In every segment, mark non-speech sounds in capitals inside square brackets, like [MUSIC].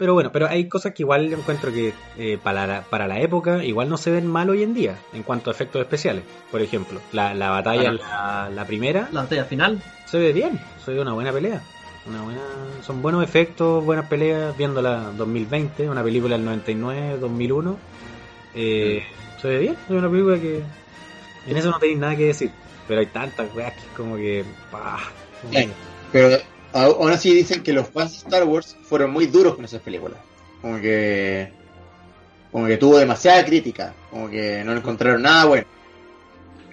Pero bueno, pero hay cosas que igual encuentro que eh, para, la, para la época igual no se ven mal hoy en día en cuanto a efectos especiales. Por ejemplo, la, la batalla, la, la primera, La batalla final. se ve bien, se ve una buena pelea. Una buena, son buenos efectos, buenas peleas, viéndola 2020, una película del 99, 2001. Eh, Se ve bien, es una película que en eso no tenéis nada que decir. Pero hay tantas weas que es como que... pah, como Sí. Pero a- aún así dicen que los fans de Star Wars fueron muy duros con esas películas. Como que. Como que tuvo demasiada crítica. Como que no le encontraron nada bueno.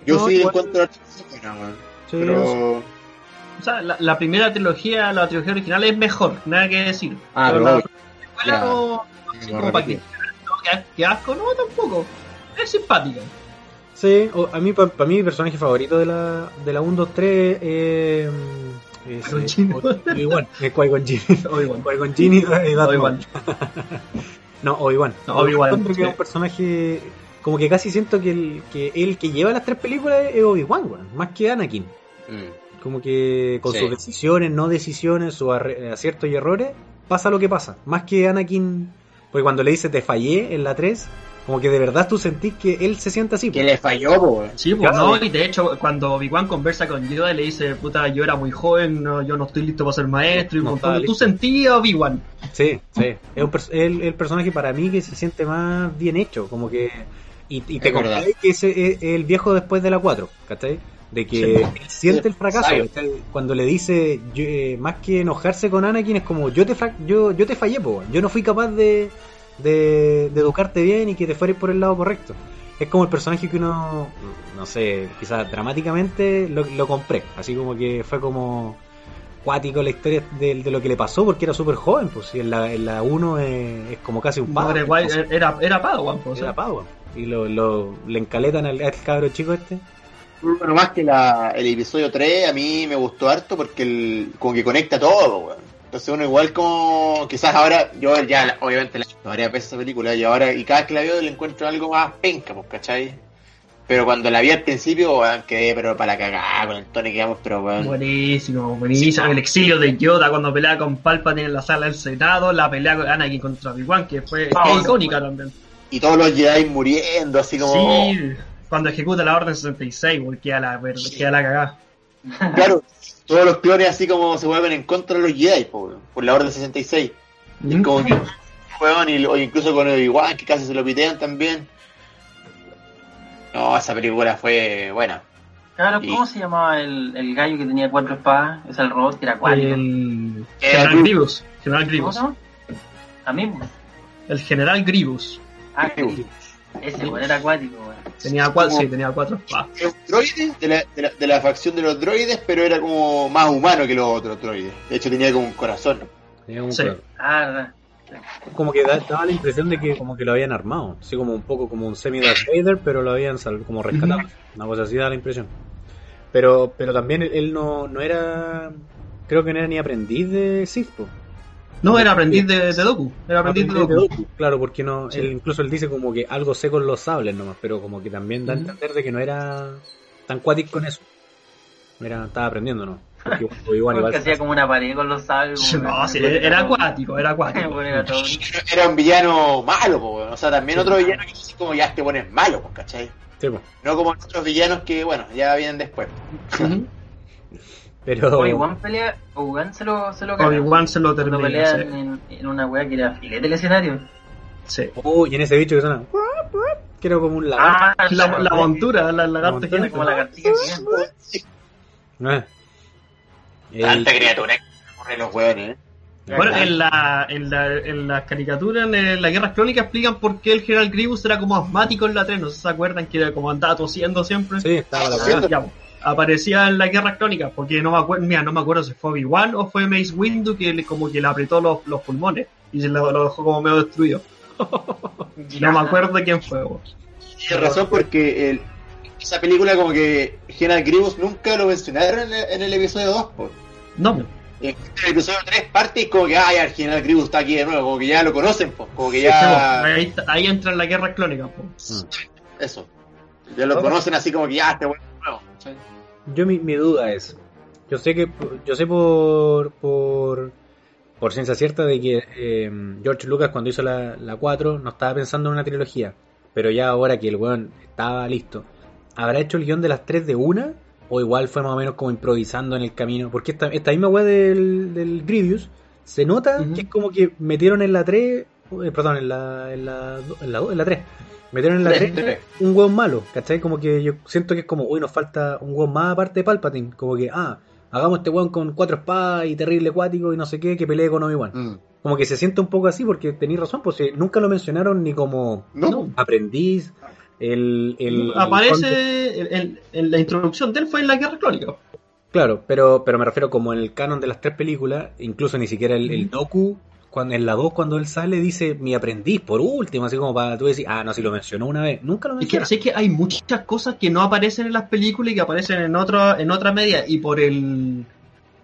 Yo No, sí le igual- encuentro la buena, weón. Sí, Pero. O sea, la, la primera trilogía, la trilogía original es mejor, nada que decir. Ah, pero la secuela ya. no, no que que, asco, no, tampoco. Es simpática. Sí, o- a mí, para mí, mi personaje favorito de la, de la 1, 2, 3 eh, es. Obi-Wan, [LAUGHS] es Qui-Gon. [LAUGHS] Obi-Wan. Qui-Gon Obi-Wan. Maul. [LAUGHS] No, Obi-Wan. No, Obi-Wan, que es un personaje, como que casi siento que el que, el que lleva las tres películas es Obi-Wan, más que Anakin. Mm. Como que con Sí. sus decisiones, no decisiones, sus arre- aciertos y errores, pasa lo que pasa. Más que Anakin, porque cuando le dice te fallé en la 3, como que de verdad tú sentís que él se siente así. Que po. le falló, po. Sí, pues no, y de hecho, cuando Obi-Wan conversa con Yoda y le dice, puta, yo era muy joven, no, yo no estoy listo para ser maestro, y No montón de- tú sentías Obi-Wan. Sí, sí. Es un pers- el, el personaje para mí que se siente más bien hecho, como que... Y, y te contáis que ese es el viejo después de la 4, ¿cachai? De que Sí. él siente el fracaso. Cuando le dice, yo, eh, más que enojarse con Anakin, es como, yo te fra- yo, yo te fallé, po, yo no fui capaz de, de, de educarte bien y que te fueras por el lado correcto. Es como el personaje que uno, no sé, quizás dramáticamente lo, lo compré. Así como que fue como cuático la historia de, de lo que le pasó porque era súper joven. Pues si en la 1 en la uno es, es como casi un No, pavo. era, era, era Padawan, pues, o sea. Era pavo. Y lo, lo, le encaletan al, al cabro chico este. Bueno, más que la, el episodio 3, a mí me gustó harto porque el, como que conecta todo, weón. Entonces uno igual como, quizás ahora, yo ya obviamente la he visto varias veces esa película y ahora, y cada que la veo le encuentro algo más penca, pues, ¿cachai? Pero cuando la vi al principio, quedé pero para la cagada con el Tony que vamos, pero weón. Buenísimo, buenísimo. El exilio de Yoda cuando pelea con Palpatine en la sala del Senado, la pelea con Anakin contra Obi-Wan, que fue bueno, icónica bueno. también. Y todos los Jedi muriendo, así como... Sí, cuando ejecuta la Orden 66, güey, queda la, queda la cagada. Claro, todos los clones así como se vuelven en contra de los Jedi, po, weón, por la Orden 66. Mm. Como que, weón, y, o incluso con Obi-Wan, que casi se lo pitean también. No, esa película fue buena. Claro, Y- ¿cómo se llamaba el, el gallo que tenía cuatro espadas? Es el robot que era acuático. El Eh, General Grievous. Grievous. General ¿Cómo Grievous. se llama? A mí. El General Grievous. Ah, Grievous. ese weón era acuático. Tenía cuatro, sí, tenía cuatro espadas. Era un droide de la, de, la, de la facción de los droides, pero era como más humano que los otros droides. De hecho, tenía como un corazón. Tenía un Sí. color. Ah. Como que da- daba la impresión de que como que lo habían armado. Así como un poco como un semi Darth Vader, pero lo habían sal- como rescatado. Una cosa así da la impresión. Pero, pero también él, no, no era. Creo que no era ni aprendiz de Sith. No, era aprendiz de, de Doku. Era aprendiz de Doku. Claro, porque no, Sí. él incluso él dice como que algo sé con los sables nomás, pero como que también da a entender de que no era tan cuático con eso. Era, estaba aprendiendo, ¿no? Porque igual, Porque hacía como una pared con los sables. No, sí, era acuático, era acuático. [LAUGHS] Bueno, era un villano malo, po. O sea, también otro villano que así como ya este bueno es malo, pues, ¿cachai? Sí, po. No como otros villanos que, bueno, ya vienen después. [LAUGHS] Pero. Obi-Wan pelea, Obi-Wan se lo, se lo. Obi-Wan se lo termina. pelean sí. en, en una weá que era filete el escenario. Sí. Uy, y en ese bicho que suena. Que era como un lagarto. Ah, La, la montura, la lagarta montura, gigante. como la cartilla gigante. Ah. Tanta criatura que corren los hueones, ¿eh? Bueno, en la, en la, en las caricaturas, en las guerras crónicas explican por qué el general Grievous era como asmático en la 3, no sé si se acuerdan que era como andaba tosiendo siempre. Sí, estaba la Aparecía en las guerras crónicas, porque no me acuerdo, mira, no me acuerdo si fue Obi-Wan o fue Mace Windu que le, como que le apretó los, los pulmones. y se lo, lo dejó como medio destruido. [LAUGHS] No me acuerdo de quién fue. Tienes razón porque el- esa película como que General Grievous nunca lo mencionaron en el, en el episodio 2, po. No, en el episodio 3 parte y como que, ay, el General Grievous está aquí de nuevo, como que ya lo conocen, po. como que ya... ahí, ahí entra en la guerra clónica. po. Eso. Ya lo conocen así como que ya, este bueno Yo mi, mi duda es, yo sé que yo sé por por por ciencia cierta de que eh, George Lucas cuando hizo la, la 4 no estaba pensando en una trilogía, pero ya ahora que el weón estaba listo, ¿habrá hecho el guion de las 3 de una? O igual fue más o menos como improvisando en el camino, porque esta, esta misma weá del, del Grievous se nota que es como que metieron en la 3, eh, perdón, en la, en la, en la, en la 3, metieron en la 3 Tres. un hueón malo, ¿cachai? Como que yo siento que es como, uy, nos falta un hueón más aparte de Palpatine. Como que, ah, hagamos este hueón con cuatro espadas y terrible acuático y no sé qué, que pelee con Obi-Wan. Mm. Como que se siente un poco así porque tenéis razón, pues eh, nunca lo mencionaron ni como No. aprendiz. El, el, Aparece en, en- en la introducción de él fue en la guerra clónica. Claro, pero, pero me refiero como en el canon de las tres películas, incluso ni siquiera el, el Doku, cuando, en la 2 cuando él sale dice mi aprendiz, por último, así como para tú decir, ah, no, si lo mencionó una vez, nunca lo Es que mencionó. sé que hay muchas cosas que no aparecen en las películas y que aparecen en otra en otra media y por el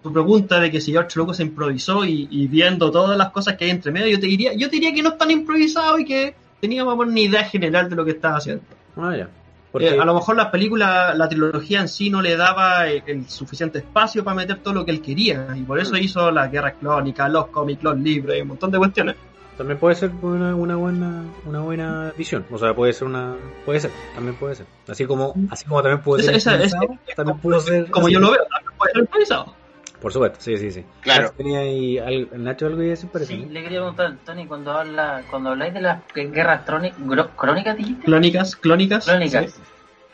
tu pregunta de que si George Lucas se improvisó y, y viendo todas las cosas que hay entre medio, yo te diría, yo te diría que no están improvisados y que tenía más o menos una idea general de lo que estaba haciendo. Ah, ya. Porque, Eh, a lo mejor la película, la trilogía en sí no le daba el, el suficiente espacio para meter todo lo que él quería y por eso hizo las guerras clónicas, los cómics, los libros y un montón de cuestiones. También puede ser una, una buena una buena visión, o sea, puede ser una puede ser, también puede ser. Así como así como también puede Esa- ser esa- improvisado, esa- también puede ser Como así. yo lo veo, también puede ser improvisado. Por supuesto, sí, sí, sí. Claro. Nacho tenía ahí al- Nacho algo que decir parece. Sí, le quería preguntar, Tony, cuando habla, cuando habláis de las guerras crónicas, dijiste? Clónicas, clónicas. Sí.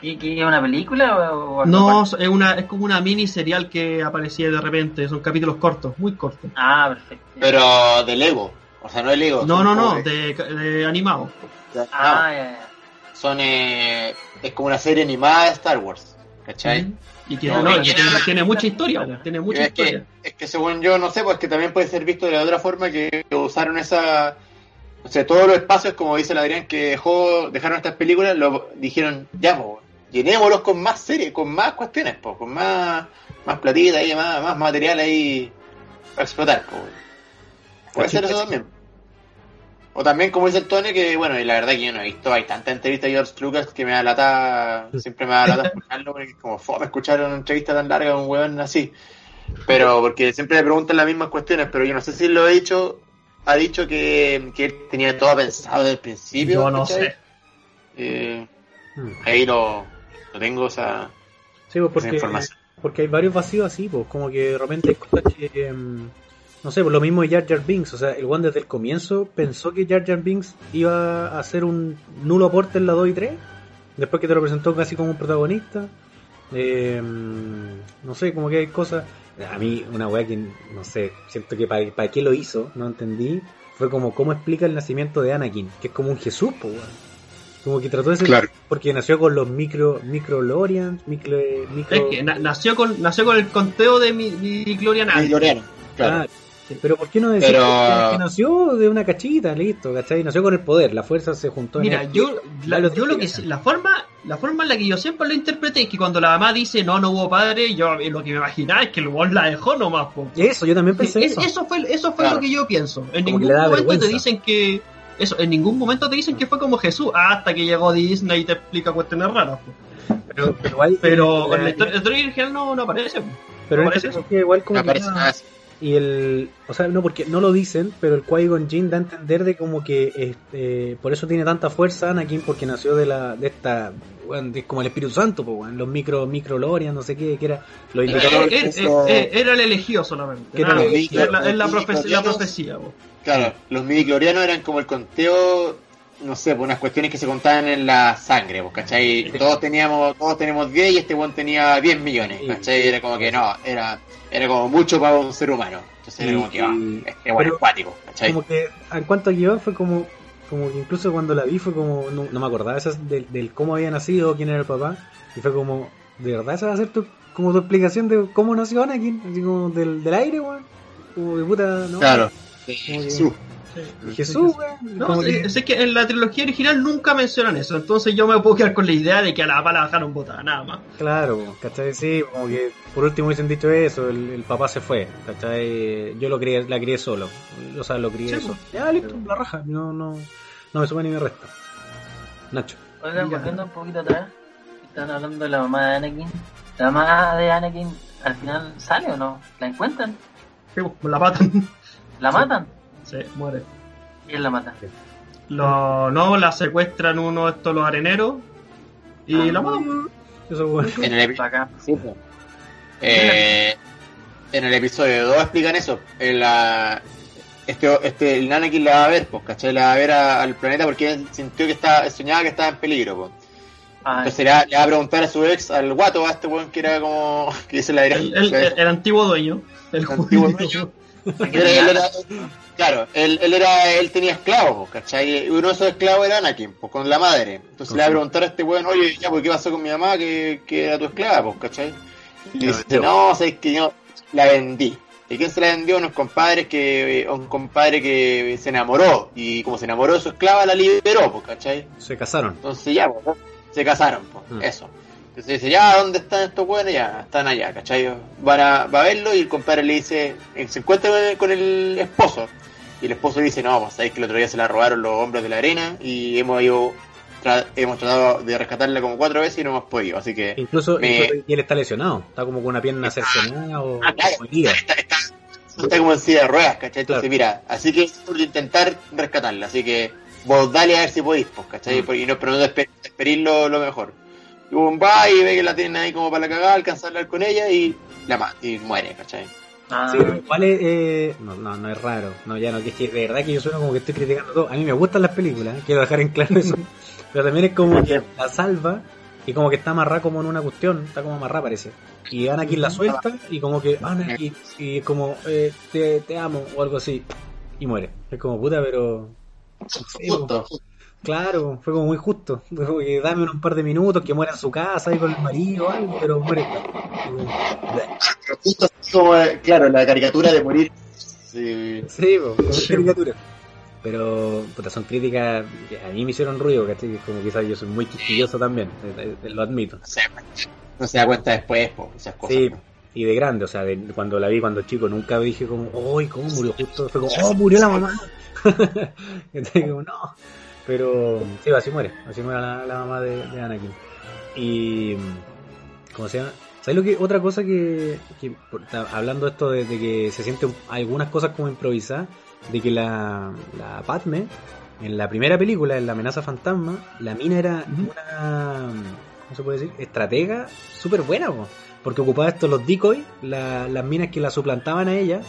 ¿Y que es una película o, o algo No, es una es como una mini serial que aparecía de repente, son capítulos cortos, muy cortos. Ah, perfecto. Pero de Lego. O sea, no de Lego. No, no, no, de, de animado. de- Ah, ya, ya. Son, eh, es como una serie animada de Star Wars. ¿Cachai? Y que No, tiene, tiene- tiene mucha historia, tiene mucha es, historia. que, es que según yo, no sé, pues que también puede ser visto de la otra forma que usaron esa... O sea, todos los espacios, como dice el Adrián, que dejó, dejaron estas películas, lo dijeron, ya, pues, llenémoslos con más series, con más cuestiones, pues, con más, más platita ahí, más, más material ahí para explotar, pues. Puede ser eso también. O también, como dice el Tony, que bueno, y la verdad que yo no he visto, hay tanta entrevista de George Lucas que me da lata, siempre me da lata escucharlo, porque como fome escuchar una entrevista tan larga con un weón así. Pero, porque siempre le preguntan las mismas cuestiones, pero yo no sé si lo he dicho, ha dicho que, que él tenía todo pensado desde el principio. Yo no ¿cachai? sé. Eh, ahí lo, lo tengo, o sea, Sí, pues esa información. porque hay varios vacíos así, pues como que de repente hay cosas que em, no sé, pues lo mismo de Jar Jar Binks, o sea, el one desde el comienzo pensó que Jar Jar Binks iba a hacer un nulo aporte en la 2 y 3, después que te lo presentó casi como un protagonista. Em, no sé, como que hay cosas. A mí, una weá que no sé, siento que para, para qué lo hizo, no entendí. Fue como cómo explica el nacimiento de Anakin, que es como un Jesús, pues weón. Como que trató de ser. Claro. Porque nació con los micro, micro Lorians, micro. micro Es que na- nació con nació con el conteo de mi, mi Glorian Loreano, claro. Ah, pero ¿por qué no decir Pero- que, que nació de una cachita, listo, ¿cachai? Nació con el poder, la fuerza se juntó en Mira, él. yo, la, Dale, yo lo que la forma la forma en la que yo siempre lo interpreté es que cuando la mamá dice no no hubo padre, yo eh, lo que me imaginaba es que el weón la dejó nomás, po. Eso, yo también pensé Es- eso. eso fue eso fue Claro. lo que yo pienso. En Como que ningún momento te dicen que eso, en ningún momento te dicen que fue como Jesús hasta que llegó Disney y te explica cuestiones raras. po. Pero, pero igual, Pero la- en la historia, original no, no aparece. po. pero en ¿no este parece caso igual como No que aparece nada. nada así. Y el, o sea, no porque no lo dicen, pero el Qui-Gon Jinn da a entender de como que este, por eso tiene tanta fuerza Anakin porque nació de la de esta de- como el Espíritu Santo, pues, weón, los micro micro Lorian, no sé qué, que era los indicadores. eh, eso- eh, era el elegido solamente. Nada era el elegido. es la, es la Los profe- la midichlorianos- profecía. po. Claro, los midiclorianos eran como el conteo, no sé, por unas cuestiones que se contaban en la sangre, pues, ¿cachai? Todos teníamos, todos tenemos 10 y este one tenía 10 millones. ¿cachai? Era como que no, era, era como mucho para un ser humano. Entonces era como que, ah, este one pero- es cuático, ¿cachai? como que en cuanto a guion fue como como que incluso cuando la vi fue como no, no me acordaba esas del, del cómo había nacido quién era el papá y fue como de verdad esa va a ser tu como tu explicación de cómo nació Anakin así como del, del aire weón como de puta no Claro, que- Jesús. Y Jesús, weón. No, sí, que- es que en la trilogía original nunca mencionan eso, entonces yo me puedo quedar con la idea de que a la papá la bajaron botada, nada más. Claro, ¿cachai? Sí, como que por último hubiesen dicho eso, el, el papá se fue, ¿cachai? Yo lo crié, la crié solo, o sea, lo crié Sí, solo. pues. Ya, listo, la raja, no, no, no me suma ni me resta. Nacho. Oigan, volviendo un poquito atrás, están hablando de la mamá de Anakin. ¿La mamá de Anakin al final sale o no? ¿La encuentran? Sí, pues, la matan. ¿La matan? Sí, muere. ¿Quién la mata? Lo, no, la secuestran uno de estos los areneros y Ah. la matan. Eso es bueno. En el, epi- Bacán. sí, po. Eh, en el episodio 2 explican eso. En la, este, este, el Anakin la va a ver, pues, ¿cachai? La va a ver a- al planeta porque él sintió que estaba, soñaba que estaba en peligro, pues. Entonces le va, le va a preguntar a su ex, al guato, a este weón que era como. [LAUGHS] que dice la El, el- el- el antiguo dueño. El, El antiguo dueño. Claro, él, él era, él tenía esclavos, ¿cachai? Y uno de esos esclavos era Anakin, pues con la madre. Entonces le va a preguntar a este weón, oye, ya, pues qué pasó con mi mamá que, que era tu esclava, pues, ¿cachai? Y La dice, no, sabes que yo la vendí. ¿Y quién se la vendió? Unos compadres que, un compadre que se enamoró. Y como se enamoró de su esclava, la liberó, pues, ¿cachai? Se casaron. Entonces ya, pues, se casaron, pues, Mm. eso. Entonces dice, ya, ¿dónde están estos buenos? Ya, están allá, ¿cachai? Van a, va a verlo y el compadre le dice, eh, se encuentra con el esposo. Y el esposo dice, no, pues sabéis que el otro día se la robaron los hombres de la arena y hemos ido, tra- hemos tratado de rescatarla como cuatro veces y no hemos podido. Así que, Incluso, Me- incluso- él está lesionado, está como con una pierna cercenada o, Ah, claro. está, está, está como en silla de ruedas, ¿cachai? Entonces, Claro. mira, así que es por intentar rescatarla. Así que vos dale a ver si podéis, pues, ¿cachai? Mm. Y no, pero no despedir lo, lo mejor. Y uno va y ve que la tienen ahí como para la cagada, alcanza a hablar con ella y la mata, y muere, ¿cachai? Ah, Sí, igual es, eh, no, no, no es raro. No, ya no, que es que de verdad que yo sueno como que estoy criticando todo. A mí me gustan las películas, ¿eh? [LAUGHS] quiero dejar en claro eso. Pero también es como que la salva y como que está amarrada como en una cuestión, está como amarrada parece. Y Anakin la suelta y como que Anakin, y como eh, te, te amo o algo así. Y muere. Es como puta, pero... Justo. Claro, fue como muy justo. Como que dame un par de minutos, que muera en su casa ahí con el marido o algo, pero muere. Pero justo así como, eh, claro, la caricatura de morir. Sí. Sí, caricatura. Pero, puta, son críticas que a mí me hicieron ruido, ¿cachai? Como quizás yo soy muy quisquilloso también, eh, eh, lo admito. No se, no se da cuenta después, por esas cosas. Sí, ¿no? y de grande, o sea, de- cuando la vi cuando chico nunca dije como, ¡ay, cómo murió justo! Fue como, ¡oh, murió la mamá! [LAUGHS] ¿Cachai? como, no. Pero, sí, así muere, así muere la, la mamá de, de Anakin. Y, ¿cómo se llama? ¿Sabes lo que? Otra cosa que, que hablando esto de, de que se sienten algunas cosas como improvisadas, de que la, la Padme, en la primera película, en La amenaza fantasma, la mina era una, ¿cómo se puede decir? Estratega súper buena, po. porque ocupaba estos los decoys, la- las minas que la suplantaban a ella,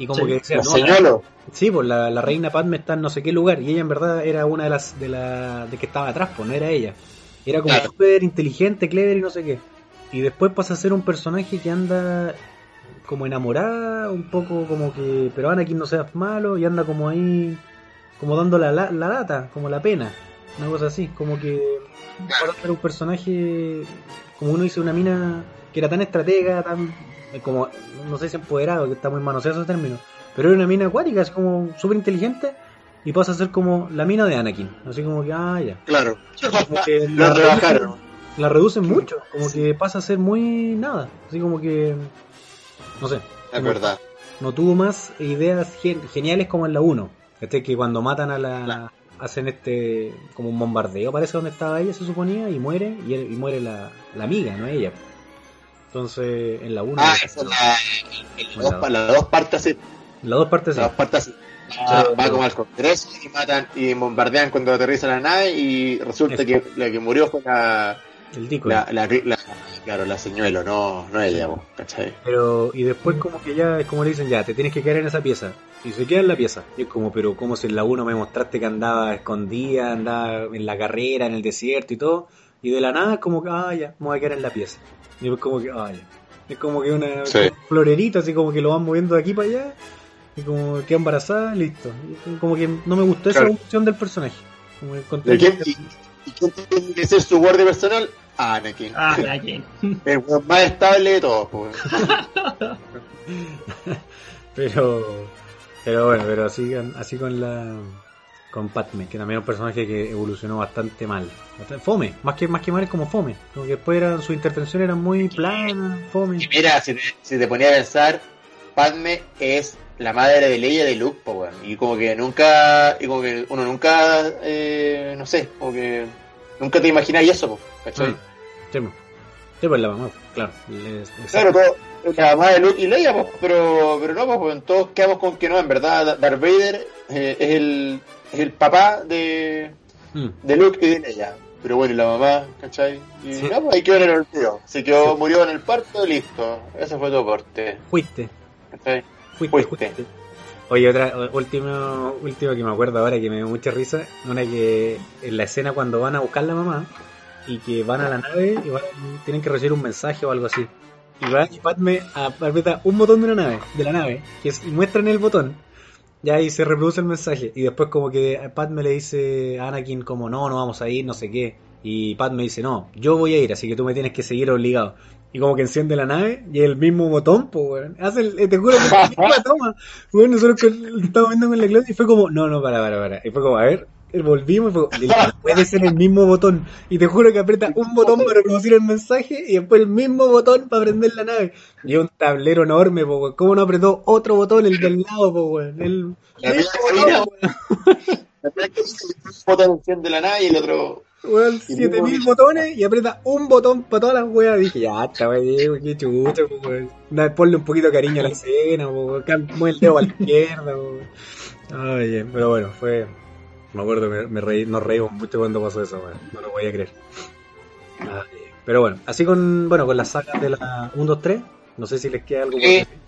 y como Sí, que decían, Los no, la- señuelos. Sí, pues la, la reina Padme está en no sé qué lugar y ella en verdad era una de las de la de que estaba atrás, pues no era ella. Era como Claro. súper inteligente, clever y no sé qué. Y después pasa a ser un personaje que anda como enamorada, un poco como que, pero Anakin no seas malo y anda como ahí, como dando la, la, la lata, como la pena, una cosa así, como que para ser un personaje, como uno dice, una mina que era tan estratega, tan, como, no sé si empoderado, que está muy manoseado ese término, pero era una mina acuática, es como súper inteligente y pasa a ser como la mina de Anakin, así como que, ah, ya. Claro. Como que [LAUGHS] Lo la rebajaron. la reducen mucho, como que pasa a ser muy nada, así como que no sé, Es verdad. no tuvo más ideas gen- geniales como en la 1. Este que cuando matan a la hacen este como un bombardeo, parece donde estaba ella se suponía y muere y, y muere la, la amiga, no ella. Entonces, en la 1 Ah, esa es la, en las dos, pa- las dos partes las dos partes sí. Las dos partes así. Va, como al congreso y matan y bombardean cuando aterriza la nave y resulta que la que murió fue la, el la, la, la- claro, la señuelo, no, no ella, vos, ¿cachai? Pero, y después como que ya, es como le dicen, ya, te tienes que quedar en esa pieza. Y se queda en la pieza. Y es como, pero como si en la 1 me mostraste que andaba escondida, andaba en la carrera, en el desierto y todo. Y de la nada es como que, ah, ya, me voy a quedar en la pieza. Y es como que, ah, ya. Es como que una Sí. un florerito, así como que lo van moviendo de aquí para allá. Y como queda embarazada, listo. Y como que no me gustó esa evolución del personaje. Como ¿De quién, que- y, y quién tiene que ser su guardia personal? Anakin. Ah, Anakin. [LAUGHS] El más estable de todos, pues. [LAUGHS] Pero, Pero bueno, pero así, así con la con Padme, que también es un personaje que evolucionó bastante mal. Bastante- Fome, más que más que mal es como fome. Como que después eran, sus intervenciones eran muy planas, fome. Y mira, si te, si te ponía a pensar, Padme es la madre de Leia de Luke, po. Y como que nunca, y como que uno nunca, eh, no sé, como que nunca te imagináis eso, po, ¿cachai? Mm. Sí, po. Sí, pues la mamá, claro. Les- les- Claro, todo, la mamá de Luke y Leia, pues, pero, pero no, pues, weón, todos quedamos con que no, en verdad, Darth Vader eh, es, el, es el papá de, Mm. de Luke y de Leia. Pero bueno, y la mamá, ¿cachai? Y Sí. no, pues ahí quedó en el olvido. Se quedó, Sí. murió en el parto y listo. Ese fue tu corte, Fuiste, ¿cachai? fuiste, Fuiste. fuiste. Oye, otra, último, último que me acuerdo ahora que me dio mucha risa, una que en la escena cuando van a buscar la mamá y que van a la nave y van- tienen que recibir un mensaje o algo así. Y va y Padme a- aprieta un botón de una nave, de la nave, que es, y muestran el botón. Ya ahí se reproduce el mensaje. Y después como que Padme le dice a Anakin como no, no vamos a ir, no sé qué. Y Padme dice, no, yo voy a ir, así que tú me tienes que seguir obligado. Y como que enciende la nave y el mismo botón, pues weón. Hace el, te juro que [LAUGHS] la toma. Bueno, nosotros estábamos viendo con la Claudia y fue como, no, no, para, para, para. Y fue como, a ver, volvimos y fue como, "No puede ser el mismo botón. Y te juro que aprieta un botón para reproducir el mensaje y después el mismo botón para prender la nave. Y un tablero enorme, po, weón. ¿Cómo no apretó otro botón, el del lado, po, weón? El La mira, botón, weón. Un botón enciende la nave y el otro. Weón, Y 7000 mismo- botones y aprieta un botón para todas las weas. Dije, ya está, weón, qué chucha, po, weón. Ponle un poquito de cariño a la escena, weón. Mueve el dedo a la izquierda, weón. Ay, pero bueno, fue. Me acuerdo, me, me reí, nos reímos mucho cuando pasó eso. No lo voy a creer. Ay, pero bueno, así con, bueno, con las sagas de la 1, 2, 3, no sé si les queda algo por Sí. decir.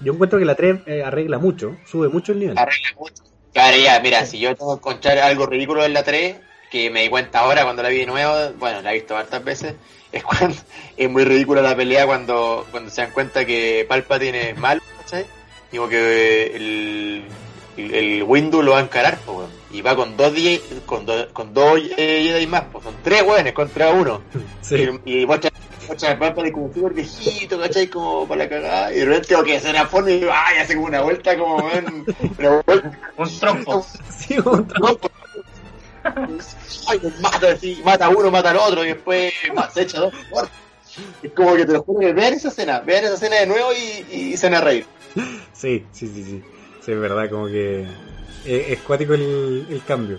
Yo encuentro que la 3 eh, arregla mucho, sube mucho el nivel. Arregla mucho. Claro, ya, mira, si yo tengo que encontrar algo ridículo en la 3, que me di cuenta ahora cuando la vi de nuevo, bueno, la he visto hartas veces, [LAUGHS] es cuando es muy ridícula la pelea cuando, cuando se dan cuenta que Palpatine es malo, ¿cachai? Digo que el, el, el Windu lo va a encarar, pues, weón. Y va con dos die- con, dos con dos eh, Jedi más, pues son tres weones contra uno. [LAUGHS] Sí. Y, y muestra, a Palpatine como súper viejito, ¿cachai? Como para la cagada, y de repente tengo que hacer una forma y ay, hace como una vuelta como, vuelta Un trompo. [LAUGHS] Sí, no, pues, Ay, mata así, mata a uno, mata al otro y después ma- se echa dos muertos. Es como que te lo juro que vean esa escena, vean esa escena de nuevo y, y se van a reír. Sí, sí, sí, sí. Sí, es verdad, como que es, es cuático el, el cambio.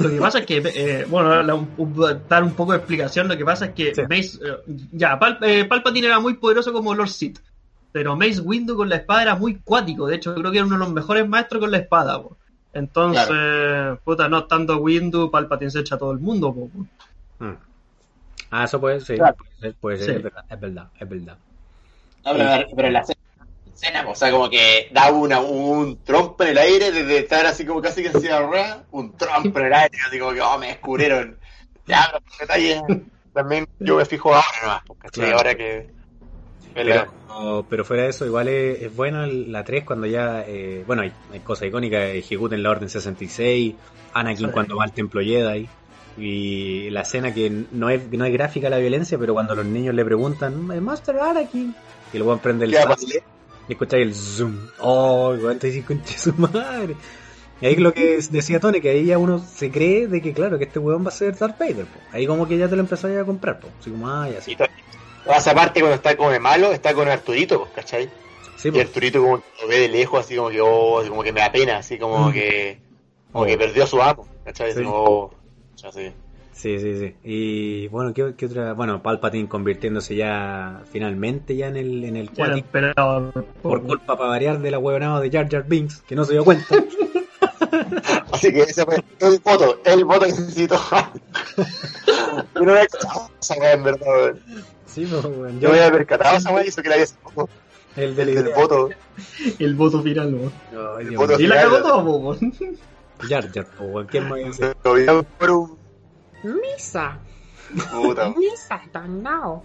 Lo que pasa es que, eh, bueno, la- un- un- dar un poco de explicación, lo que pasa es que Sí. Mace, eh, ya, Pal- eh, Palpatine era muy poderoso como Lord Sith, pero Mace Windu con la espada era muy cuático, de hecho creo que era uno de los mejores maestros con la espada, po. entonces, puta, no estando Windu, Palpatine se echa a todo el mundo, po. Mm. Ah, eso puede ser, Claro. puede ser, puede ser, Sí. es verdad, es verdad, es verdad. No, pero, pero en la escena, o sea, como que da una, un trompo en el aire desde estar así como casi que en silla un trompo en el aire, así como que, oh, me descubrieron. Ya, los detalles también yo me fijo ahora nomás. Claro. Ahora que... Pero, pero fuera de eso, igual es, es bueno el- la 3 cuando ya, eh, bueno, hay, hay cosas icónicas, ejecuten la Orden 66, Anakin Sí. cuando va al Templo Jedi, y la escena que no es, no es gráfica la violencia, pero cuando los niños le preguntan, "¿El Master Anakin, y luego prende el ¿Qué va a sable, y escucháis el zoom, oh, igual te dices, concha su madre. Y ahí lo que decía Tony, que ahí ya uno se cree de que, claro, que este weón va a ser Darth Vader. po. Ahí como que ya te lo empezáis a comprar, po. así como, ay, así. Y to- toda esa parte cuando está como de malo, está con Arturito, ¿cachai? Sí, Y. Arturito como que lo ve de lejos, así como que, oh, como que me da pena, así como Mm. que, como Oh. que perdió a su amo, ¿cachai? Sí. como, oh, ya sé. Sí, sí, sí. Y bueno, ¿qué, qué otra? Bueno, Palpatine convirtiéndose ya finalmente ya en el, en el el cuático, emperador, por culpa para variar de la huevonada de Jar Jar Binks, que no se dio cuenta. [LAUGHS] Así que ese fue el voto, el voto que necesito. [LAUGHS] Yo no me había percatado esa en verdad, weón. sí, pues, weón, Yo me había percatado esa weá y eso que la había sacado. el El del idea. voto. el voto final, weón. Ay, el voto mío. Y la final. cagó todo, weón. Jar Jar, weón, ¿quién más iba a Misa, puta. [LAUGHS] Misa, Tandao.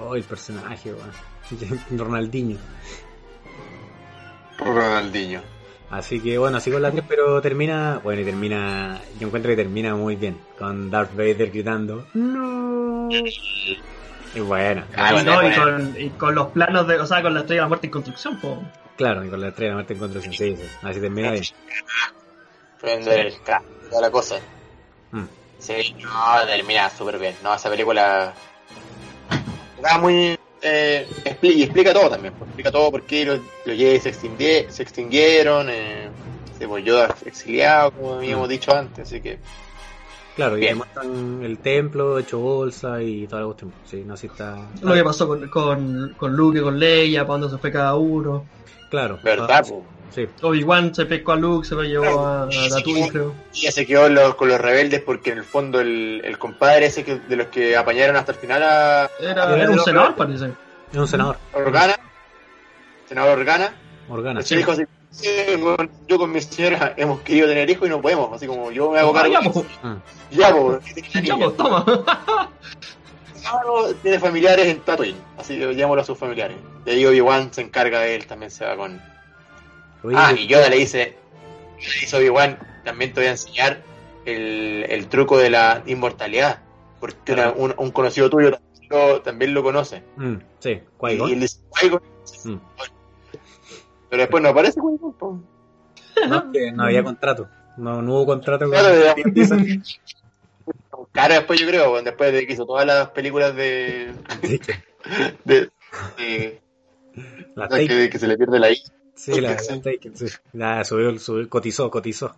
Oh, el personaje, weón. [LAUGHS] Ronaldinho. Ronaldinho. Así que bueno, así con la 3, pero termina, bueno, y termina, yo encuentro que termina muy bien, con Darth Vader gritando, no. Y bueno, Ah, y, bueno, no, y, bueno. con, y con los planos de, o sea, con la estrella de la muerte en construcción, po. claro, y con la estrella de la muerte en construcción, sí, sí. Así termina bien. Prender el toda la cosa. Mm. Sí, no, termina súper bien. No, esa película. Está muy. Eh, expli- y explica todo también. pues, explica todo por qué los, los Jedi se, extingui- se extinguieron. Eh, se volvió exiliado, como habíamos dicho antes. Así que. Claro, y Bien. te muestran el templo hecho bolsa y toda la cuestión. Sí, no, sí está. Lo que pasó con, con, con Luke y con Leia, para dónde se fue cada uno. Claro. ¿Verdad? Ah, po? Sí, Obi-Wan se pescó a Luke, se lo llevó a, a Tatooine, creo. Y se quedó los- con los rebeldes porque en el fondo el, el compadre ese que, de los que apañaron hasta el final a Era, Era era un senador, rebeldes. parece. es un senador. Organa, senador Organa, Organa. el dijo así, "Sí, yo con mi señora hemos querido tener hijos y no podemos, así como yo me hago Ah, cargo. Mm. Ya, pues, toma. Claro, tiene familiares en Tatooine, así que llámalo a sus familiares. Y ahí Obi-Wan se encarga de él, también se va con... Oye, Ah, y Yoda le dice, le dice Obi-Wan, también te voy a enseñar el, el truco de la inmortalidad, porque una- un, un conocido tuyo también lo, también lo conoce. mm, sí, Y, y él dice. Mm. Pero después no aparece Qui-Gon. No, que no había contrato. No, no hubo contrato con Claro. Disney. [LAUGHS] Cara después yo creo, después de que hizo todas las películas de... [LAUGHS] De de, de- la de que, que se le pierde la I. Sí, la, Sí. Taken, sí. La subió, subió, cotizó, cotizó.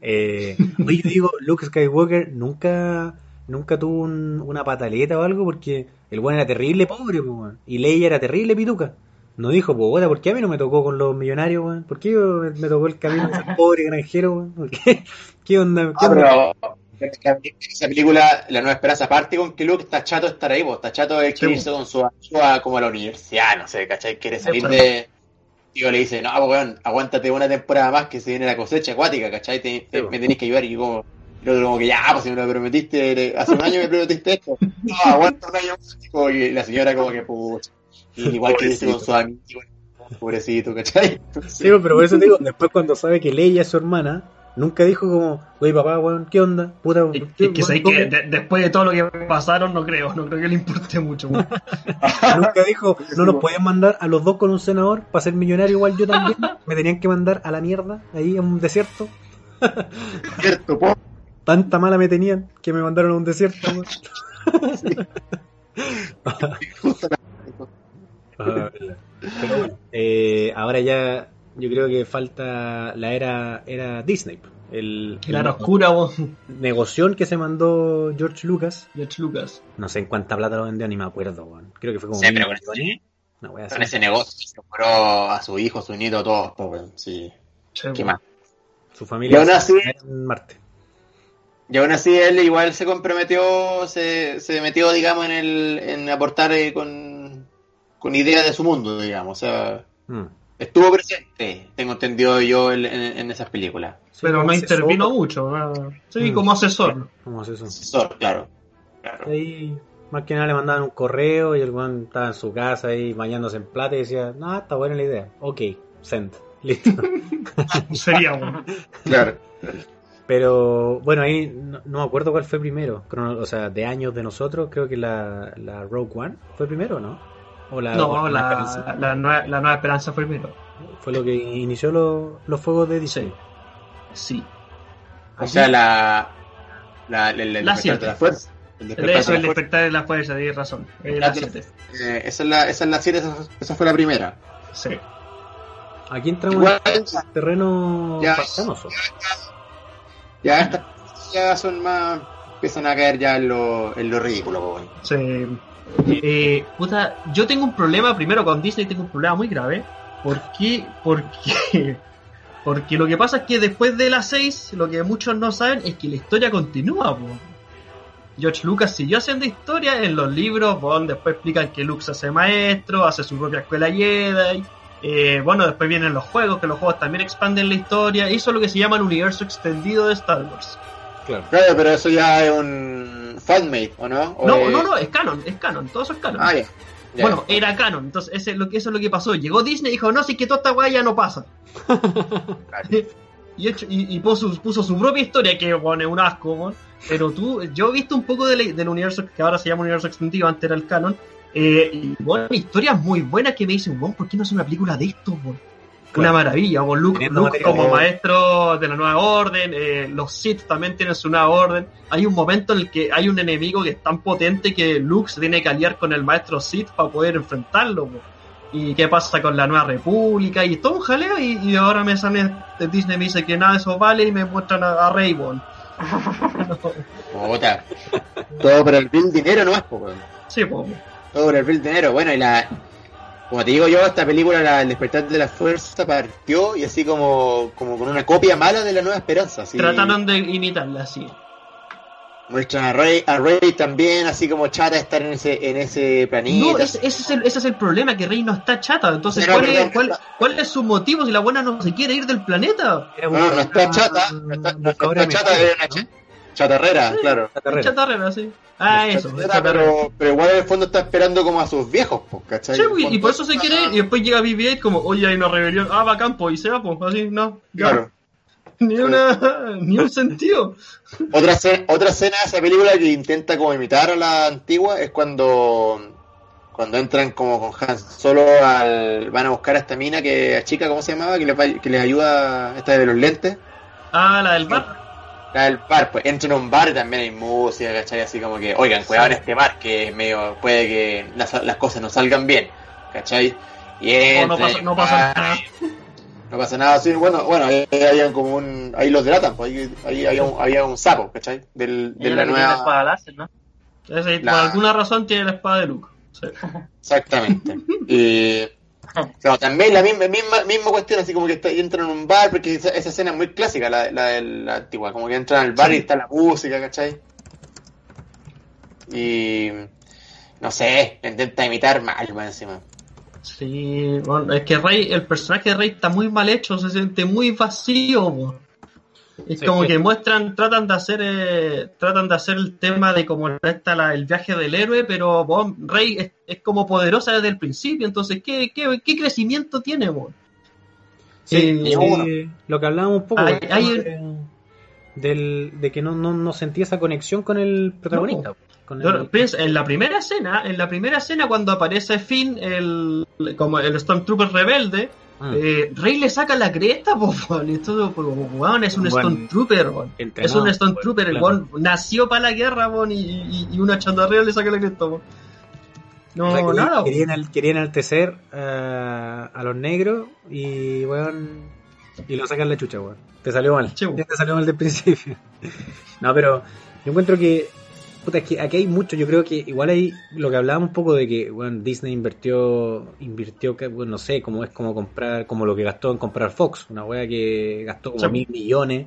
Eh, [LAUGHS] oye, yo digo, Luke Skywalker nunca nunca tuvo un- una pataleta o algo porque el weón era terrible pobre, po. Y Leia era terrible pituca. No dijo, pues, ¿por qué a mí no me tocó con los millonarios, weón? ¿Por qué yo me, tocó el camino de ser [LAUGHS] pobre granjero, qué? [LAUGHS] ¿Qué onda? ¿Qué Ah, pero esa película, La Nueva Esperanza, parte con que Luke está chato de estar ahí, pues, está chato de Sí, irse con su amigo a- como a la universidad, no sé, ¿cachai? Quiere salir de... Tío le dice, no, pues, weón, aguántate una temporada más que se viene la cosecha acuática, ¿cachai? Te- te- Sí, me tenés que ayudar y yo como... y el otro como que ya, pues si me lo prometiste, hace un año me prometiste esto. [LAUGHS] No, aguanta un año más. Y como que la señora como que, pucha. Igual que dice con su amigo, pobrecito, ¿cachai? Sí, pero por eso te digo, después cuando sabe que Leia es su hermana, nunca dijo como, oye papá, weón, ¿qué onda? Puta, ¿qué- es que, sé cómo?" que de- después de todo lo que pasaron, no creo, no creo que le importe mucho. weón. [LAUGHS] Nunca dijo, no nos podían mandar a los dos con un senador para ser millonario igual yo también. [LAUGHS] Me tenían que mandar a la mierda, ahí en un desierto. Cierto, po. Tanta mala me tenían que me mandaron a un desierto. weón. [LAUGHS] Ah, Pero bueno, eh, ahora ya yo creo que falta la era, era Disney. El, El era oscura, weón. [LAUGHS] negoción que se mandó George Lucas. George Lucas. No sé en cuánta plata lo vendió, ni me acuerdo. weón. Creo que fue como Sí, pero. Una wea así. Con ese negocio se compró a su hijo, a su nieto, a todos, weón. Sí. Che, ¿Qué más? Su familia Y aún así- en Marte. Y aún así él igual se comprometió, se, se metió, digamos, en el en aportar eh, con, con ideas de su mundo, digamos. O sea, Mm. Estuvo presente, tengo entendido yo, en, en- en esas películas. Sí, Pero no asesor, intervino mucho. ¿no? Sí, Mm. como asesor. como asesor. Asesor, claro. claro. Ahí, más que nada le mandaban un correo y el weón estaba en su casa ahí bañándose en plata y decía, no, está buena la idea. Ok, send. [LAUGHS] Listo. [LAUGHS] Sería, weón. Claro. Pero bueno, ahí no, no me acuerdo cuál fue primero. O sea, de años de nosotros, creo que la, la Rogue One fue primero, ¿no? O la, No, o la, Esperanza. la, nueva, la nueva esperanza fue primero. Fue lo que inició lo- los fuegos de Disney. Sí. O sea, la. La, el, el La despertar siete. de la fuerza. El El despertar eso, de el la despertar de la fuerza, tienes razón. Es La la 7. Eh, esa es la esa es la 7, esa, esa fue la primera. Sí. Aquí entramos Igual, en terreno Ya. pantanoso. ya estas ya son más. empiezan a caer ya en lo, en lo ridículo. Sí. Eh, puta, yo tengo un problema, primero con Disney tengo un problema muy grave. ¿Por qué? Porque, [LAUGHS] porque lo que pasa es que después de las 6, lo que muchos no saben es que la historia continúa. George Lucas siguió haciendo historia en los libros, después explican que Luke se hace maestro, hace su propia escuela Jedi. Eh, bueno, después vienen los juegos, que los juegos también expanden la historia. Hizo lo que se llama el universo extendido de Star Wars. Claro. Claro, pero eso ya es un fanmate, ¿o no? ¿O No, es- no, no, es canon, es canon, todo eso es canon. Ah. Bueno, era canon, entonces ese, es lo que, eso es lo que pasó. Llegó Disney y dijo, no, si es que toda esta weá ya no pasa. [LAUGHS] y, hecho, y, y puso, puso su propia historia, que bueno, es un asco, weón. Pero tú, yo he visto un poco de la- del universo que ahora se llama universo extendido, antes era el canon. Eh, y bueno, historias muy buenas que me dicen, weón, ¿por qué no es una película de esto, Una maravilla, weón. Luke, como maestro de la nueva orden, eh, los Sith también tienen su nueva orden. Hay un momento en el que hay un enemigo que es tan potente que Luke se tiene que aliar con el maestro Sith para poder enfrentarlo. Y qué pasa con la nueva república y todo un jaleo y, y ahora me sale de Disney me dice que nada de eso vale y me muestran a, a. [LAUGHS] Puta. [LAUGHS] Todo por el bill dinero no es, po. Todo por el bill dinero. Bueno, y la. Como te digo yo, esta película, la, El despertar de la fuerza, partió y así como, como con una copia mala de la nueva esperanza. Así, Trataron de imitarla así. Muestran a Rey, a Rey también, así como chata estar en ese, en ese planeta. No, ese, ese es el, ese es el problema, que Rey no está chata. Entonces, ¿cuál, es, cuál, cuál es su motivo si la buena no se quiere ir del planeta? Era No, no está chata, no está, está chata, es una ch- chatarrera, claro. Chatarrera. Chatarrera, sí. Ah, eso. Chatarrera, chatarrera. pero, pero igual en el fondo está esperando como a sus viejos, pues, ¿cachai? Sí, pues, y por eso se quiere ir, y después llega BB-8 como, oye, hay una rebelión, ah, va a campo, y se va, pues, así, no, ya. Claro. Ni una, [LAUGHS] ni un sentido. Otra escena, otra escena de esa película que intenta como imitar a la antigua es cuando cuando entran como con Han Solo al van a buscar a esta mina que a chica cómo se llamaba que les, va- que les ayuda esta de los lentes Ah, la del bar. La del bar pues entran a un bar y también hay música ¿cachai? así como que oigan cuidado en este bar que es medio puede que las, las cosas no salgan bien ¿cachai? y No, no pasa, no pasa nada. no pasa nada, sí, bueno, bueno, ahí había como un, ahí los delatan, pues ahí, ahí había, un, había un sapo, ¿cachai? Del, de la tiene la nueva, espada láser, ¿no? Ese, La- Por alguna razón tiene la espada de Luke. Sí. exactamente. [LAUGHS] Y, [LAUGHS] claro, también la misma, misma, misma cuestión, así como que está, entran en un bar, porque esa, esa escena es muy clásica, la, la la antigua, como que entran al bar y está la música, ¿cachai? Y, no sé, intenta imitar mal, más encima. Sí, bueno, es que Rey, el personaje de Rey está muy mal hecho, se siente muy vacío. Es Sí, como sí. que muestran, tratan de hacer, eh, tratan de hacer el tema de como está la- el viaje del héroe, pero bo, Rey es, es como poderosa desde el principio, entonces ¿qué, qué, qué crecimiento tiene? bo? Sí, Eh, lo que hablábamos un poco Hay- del hay de, del- de que no, no, no sentía esa conexión con el protagonista. con el- Pero piensa, en la primera escena, en la primera escena cuando aparece Finn, el, como el Stormtrooper rebelde, Mm. eh, Rey le saca la cresta, [LAUGHS] y esto, po, weón, es un Bueno, Stormtrooper, weón. Es un Stormtrooper, el claro. weón nació para la guerra, weón, y, y, y una chandarrera le saca la cresta, weón. No, O sea, que nada, querían, enaltecer eh, a los negros y weón y lo sacan la chucha, weón. Te salió mal. Ya te salió mal del principio. [LAUGHS] no, pero yo encuentro que puta, es que aquí hay mucho, yo creo que igual hay lo que hablábamos un poco de que bueno, Disney invirtió invirtió que bueno, no sé, como es como comprar como lo que gastó en comprar Fox, una wea que gastó como Sí. mil millones.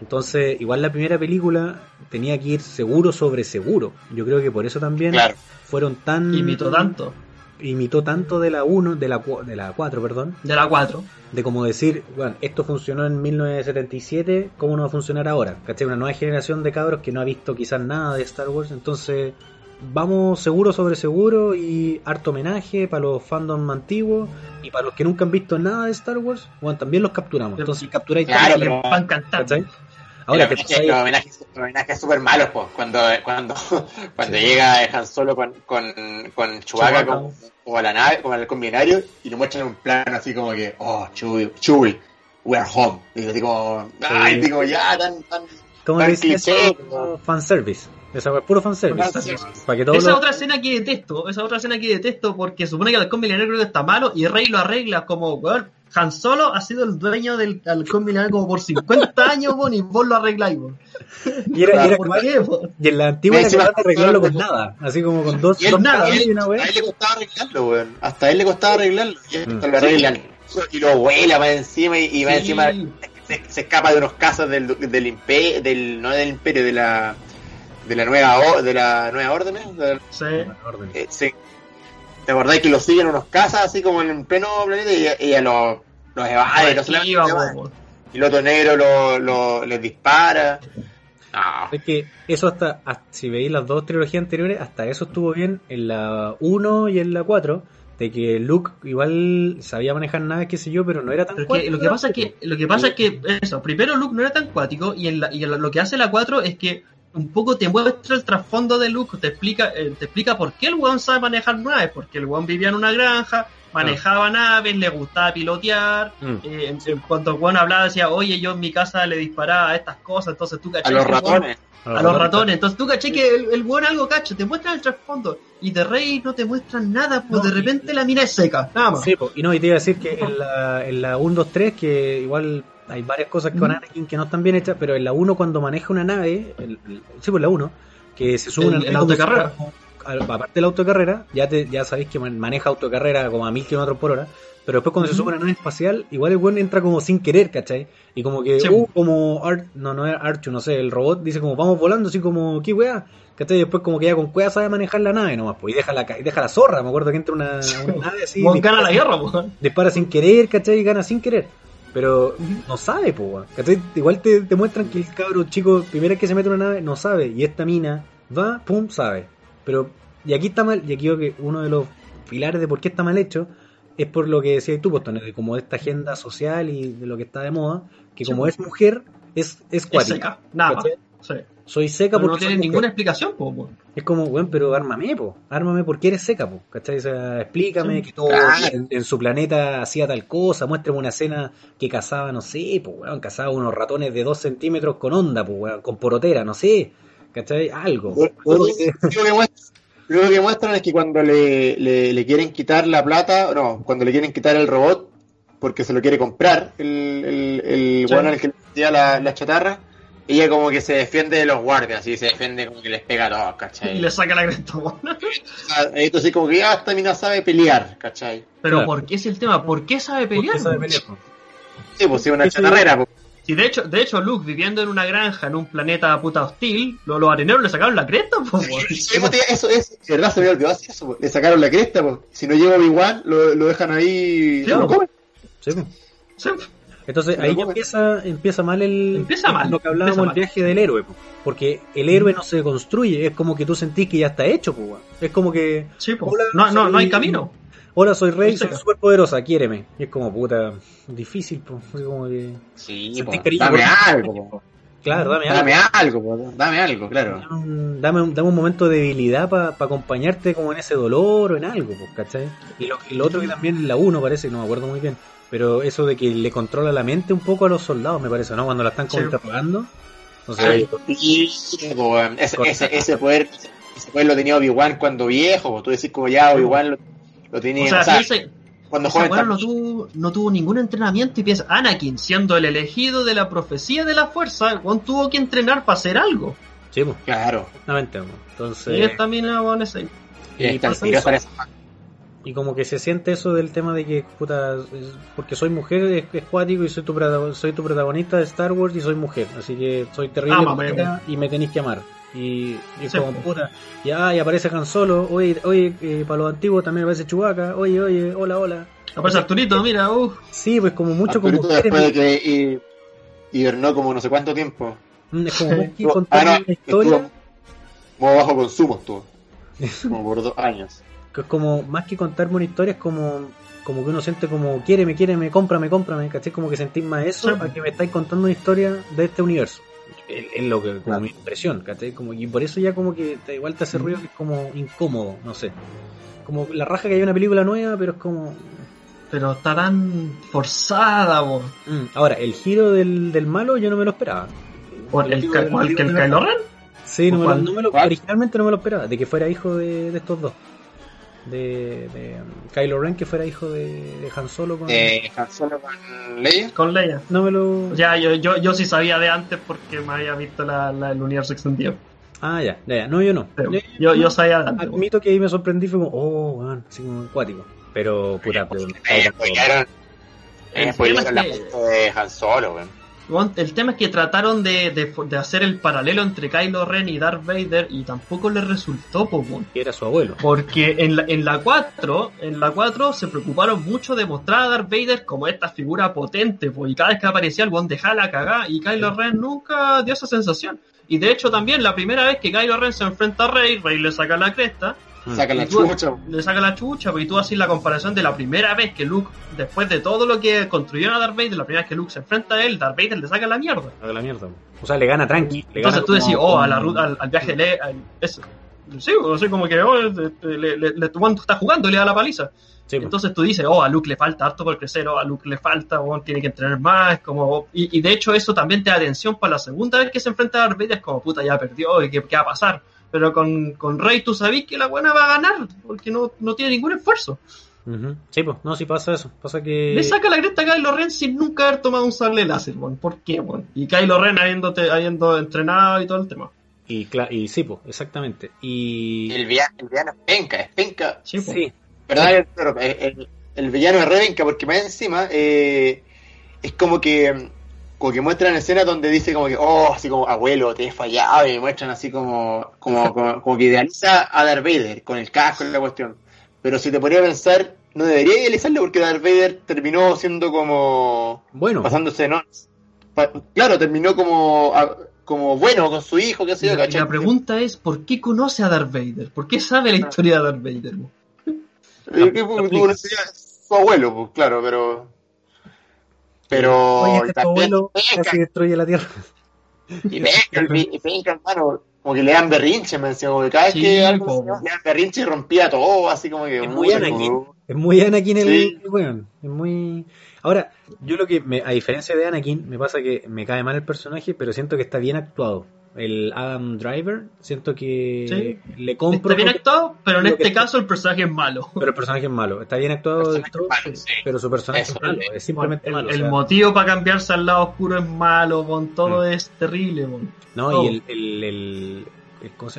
Entonces, igual la primera película tenía que ir seguro sobre seguro. Yo creo que por eso también Claro. fueron tan Imitó tanto. Imitó tanto de la 1, de la de la 4, perdón, De la 4. de como decir, bueno, esto funcionó en 1977, ¿cómo no va a funcionar ahora? ¿Cachai? Una nueva generación de cabros que no ha visto quizás nada de Star Wars, entonces vamos seguro sobre seguro y harto homenaje para los fandom antiguos y para los que nunca han visto nada de Star Wars, bueno, también los capturamos. Entonces capturáis Claro, pero- van cantando. Ahora homenajes, los homenajes, los homenajes súper malos, pues, cuando, cuando, [LAUGHS] cuando llega Han Solo con, con, con Chewbacca Chewbacca. como, como a la nave, como al combinario, y lo muestran en un plano así como que, oh, Chewie, Chewie, we are home. Y así como, ay, digo, ya, tan, tan, ¿Cómo tan le dicen cliché, eso? como- Fanservice. Esa es puro fanservice. Fanservice. Para que todos Esa otra escena que detesto, esa otra escena que detesto porque supone que el halcón milenario creo que está malo y Rey lo arregla como, weón, Han Solo ha sido el dueño del halcón milenario como por 50 años, weón, y vos lo arregláis, weón. y era, y era ¿Por qué? Y en la antigua era capaz de arreglarlo con nada, así como con dos, Y él, dos nada, él- y una a él le costaba arreglarlo, weón. Hasta a él le costaba arreglarlo. Y esto Mm. lo arreglan. Y lo vuela más encima y, Sí. encima se, se escapa de unos casos del, del imperio, del, no del imperio, de la de la nueva o- de la nueva orden, ¿eh? De- Sí. Orden. eh, sí. ¿Te acordáis que los siguen unos casas así como en pleno planeta y, y a los, los evade, los weón. y el otro negro lo, lo, les dispara? No. Es que eso hasta, hasta- si veis las dos trilogías anteriores, hasta eso estuvo bien en la 1 y en la 4, de que Luke igual sabía manejar naves, qué sé yo, pero no era tan cuático, lo que pasa es que lo que pasa es que eso, primero Luke no era tan cuático y, en la- y lo que hace la 4 es que un poco te muestra el trasfondo de Luke, te explica eh, te explica por qué el weón sabe manejar naves, porque el weón vivía en una granja, manejaba naves, le gustaba pilotear, Mm. eh, en- en cuanto el weón hablaba decía, "Oye, yo en mi casa le disparaba a estas cosas", entonces tú A cachai los que el weón- ratones. a los ratones. Entonces tú caché que el, el weón algo cacho, te muestran el trasfondo. Y de Rey no te muestran nada, pues No, de repente la mina es seca. Nada más. Sí, po, y no, y te iba a decir que en la, en la 1, 2, 3, que igual hay varias cosas con Mm. Anakin que no están bien hechas, pero en la 1 cuando maneja una nave, el, el- sí, pues la 1, que se sube El- una nave el como auto de si carrera. fuera- al- aparte de la autocarrera, ya te, ya sabéis que man- maneja autocarrera como a mil kilómetros por hora, pero después cuando se sube una nave espacial, igual el weón entra como sin querer, ¿cachai? Y como que, Sí. uh, como Ar- no, no es Archu, no sé, el robot dice como vamos volando, así como, ¿qué weá? ¿Cachai? Y después como que ya con cueva sabe manejar la nave nomás, pues, y deja la, y deja la zorra, me acuerdo que entra una, una nave así. Dispara gana la guerra, weón. dispara sin querer, ¿cachai? Y gana sin querer. Pero no sabe, pues. ¿cachai? Igual te, te muestran que el cabro chico, primera vez que se mete en una nave, no sabe. Y esta mina va, pum, sabe. Pero, y aquí está mal, y aquí creo que uno de los pilares de por qué está mal hecho es por lo que decías tú, pues, Tony, de como esta agenda social y de lo que está de moda, que como pues. es mujer, es, es cuática. Nada. Sí. Soy seca Pero no porque tiene mujer. ninguna explicación, weón. Es como, weón, pero ármame, po. Ármame porque eres seca, po. ¿Cachai? O sea, explícame Sí. que todo Claro. en, en su planeta hacía tal cosa. Muéstrame una escena que cazaba, no sé, po, weón. Cazaba unos ratones de dos centímetros con onda, po, weón. Con porotera, no sé. ¿Cachai? Algo. Lo, lo- lo único que muestran, lo único que muestran es que cuando le, le, le quieren quitar la plata, no, cuando le quieren quitar el robot, porque se lo quiere comprar, el, el, el Sí. weón al que le la, la chatarra, ella como que se defiende de los guardias, y se defiende como que les pega a todos, ¿cachai? Y [LAUGHS] le saca la cresta, tú así como que, ah, esta mina sabe pelear, ¿cachai? Pero Claro. ¿por qué es el tema? ¿Por qué sabe ¿Por qué pelear? sabe pelear? Sí, pues sí, una chatarrera, pues. Si de hecho, de hecho Luke viviendo en una granja en un planeta puta hostil, lo- los areneros le sacaron la cresta, pues. Sí, pues, Eso es, de verdad se me había olvidado así eso, le sacaron la cresta, pues. si no llega Obi-Wan, lo, lo dejan ahí, Sí, lo pues. comen. Sí, po. Sí. Entonces ahí ya empieza, empieza mal el Empieza mal, lo que hablábamos el viaje del héroe, po. porque el héroe no se construye, es como que tú sentís que ya está hecho, po, es como que Sí. Hola, No, no, no hay camino. Hola, soy Rey, soy súper poderosa, quiéreme. Y es como, puta, difícil, pues. Así como que. Sí, Sentí cariño dame algo. Claro, dame algo. dame algo, dame algo, claro. Dame un, dame un, momento de debilidad para acompañarte como en ese dolor o en algo, pues, ¿cachai? Y lo, y lo otro que también en la 1 parece, no me acuerdo muy bien, pero eso de que le controla la mente un poco a los soldados, me parece, ¿no? Cuando la están como Sí. interrogando. No sé, Sí, weón. ese, ese, ese poder, ese poder lo tenía Obi-Wan cuando viejo, tú decís como ya Obi-Wan lo, lo tenía, O sea, o sea, si ese, cuando joven weón no también. tuvo, no tuvo ningún entrenamiento y piensa, Anakin, siendo el elegido de la profecía de la fuerza, weón tuvo que entrenar para hacer algo. sí, pues, Claro. exactamente. Entonces. Y esta mina, weón, es ahí. Y está Y como que se siente eso del tema de que, puta, porque soy mujer, es, es cuático y soy tu, soy tu protagonista de Star Wars y soy mujer. Así que soy terrible Ah, y me tenéis que amar. Y, y es Sí, como, puta, ya, y aparece Han Solo, oye, oye, eh, para los antiguos también aparece Chewbacca, oye, oye, hola, hola. Aparece Arturito, mira, uh. Sí, pues como mucho como Arturito después de que y- hibernó como no sé cuánto tiempo. Mm, es como muy que Estuvo- contar ah, no, una historia, estuvo Como bajo consumo estuvo. Como por dos años. Que es como, más que contarme una historia, es como, como que uno siente como, quiéreme, quiéreme, cómprame, cómprame, ¿cachai? Como que sentís más eso Sí. a que me estáis contando una historia de este universo. Es, lo que, como Claro. mi impresión, ¿cachai? Como, y por eso ya como que te, igual te hace ruido que es como incómodo, no sé. Como la raja que hay una película nueva, pero es como... Pero está tan forzada, weón. mm. Ahora, el giro del, del malo yo no me lo esperaba. ¿Por el, el de verdad. Kylo Ren? Sí, no me, lo, me originalmente no me lo esperaba, de que fuera hijo de, de estos dos. De, de Kylo Ren, que fuera hijo de, de Han Solo con... Eh, Han Solo con Leia. Con Leia. No me lo... Ya, yo, yo, yo sí sabía de antes porque me había visto la, la- el universo extendido. Ah, ya, ya, ya. No, yo no. Pero Yo- Yo, yo sabía de antes. Admito que ahí me sorprendí, fue como, oh, weón, así como acuático. Pero, puta, pero, spoilearon, spoilearon la de Han Solo, weón. El tema es que trataron de, de, de hacer el paralelo entre Kylo Ren y Darth Vader y tampoco les resultó, po, que era su abuelo. Porque en la, en la 4, en la 4 se preocuparon mucho de mostrar a Darth Vader como esta figura potente, pues, y cada vez que aparecía el weón dejaba la cagada, y Kylo Ren nunca dio esa sensación. Y de hecho también la primera vez que Kylo Ren se enfrenta a Rey, Rey le saca la cresta. Saca la Y tú- chucha. Le saca la chucha, porque tú haces la comparación de la primera vez que Luke, después de todo lo que construyeron a Darth Vader, la primera vez que Luke se enfrenta a él, Darth Vader le saca la mierda. Haga la mierda. O sea, le gana tranqui. le Entonces gana tú decís, como- oh, a la ruta, al, al viaje de Le, al- eso. Sí, o sea, como que oh, le, le, le, le- bueno, está jugando y le da la paliza. Sí. Entonces tú dices, oh, a Luke le falta harto por crecer, oh, a Luke le falta, oh, tiene que entrenar más, como, y, y de hecho eso también te da atención para la segunda vez que se enfrenta a Darth Vader, es como, puta, ya perdió, ¿y qué, qué va a pasar? Pero con, con Rey tú sabés que la buena va a ganar, porque no, no tiene ningún esfuerzo. Sí, pues, no, sí pasa eso. Pasa que. Le saca la cresta a Kylo Ren sin nunca haber tomado un sable láser, weón. ¿Por qué, weón? Y Kylo Ren habiéndote, habiendo entrenado y todo el tema. Y, cla- y sí, pues, exactamente. Y. El villano, el villano es penca, es penca. Sí, po. Sí, ¿Verdad? El, el- el villano es revenca porque más encima eh, es como que como que muestran escenas donde dice como que oh así como abuelo te he fallado y muestran así como como, como, como que idealiza a Darth Vader con el casco y la cuestión pero si te ponía a pensar no debería idealizarlo porque Darth Vader terminó siendo como bueno. pasándose no Pa- claro terminó como como bueno con su hijo qué sé yo ¿cachai? la pregunta es, ¿por qué conoce a Darth Vader? ¿Por qué sabe la historia de Darth Vader? que, pues, su abuelo pues claro pero pero Oye, este tu también abuelo penca, casi destruye la tierra. Y venga, y venga, hermano, como que le dan berrinche, me decía, como que cada vez Sí, que algo le dan berrinche y rompía todo, así como que... Es muy uy, Anakin. Es muy Anakin el, Sí. el weón. Es muy. Ahora, yo lo que, me, a diferencia de Anakin, me pasa que me cae mal el personaje, pero siento que está bien actuado. El Adam Driver, siento que Sí. le compro. Está bien actuado, pero en este caso el personaje es malo. pero el personaje es malo. Está bien actuado, Personaje todo, malo, sí. pero su personaje Eso, es malo. Es simplemente el, malo. o el sea, motivo para cambiarse al lado oscuro es malo, con todo Mm. es terrible. weón. No, todo. y el, el, el-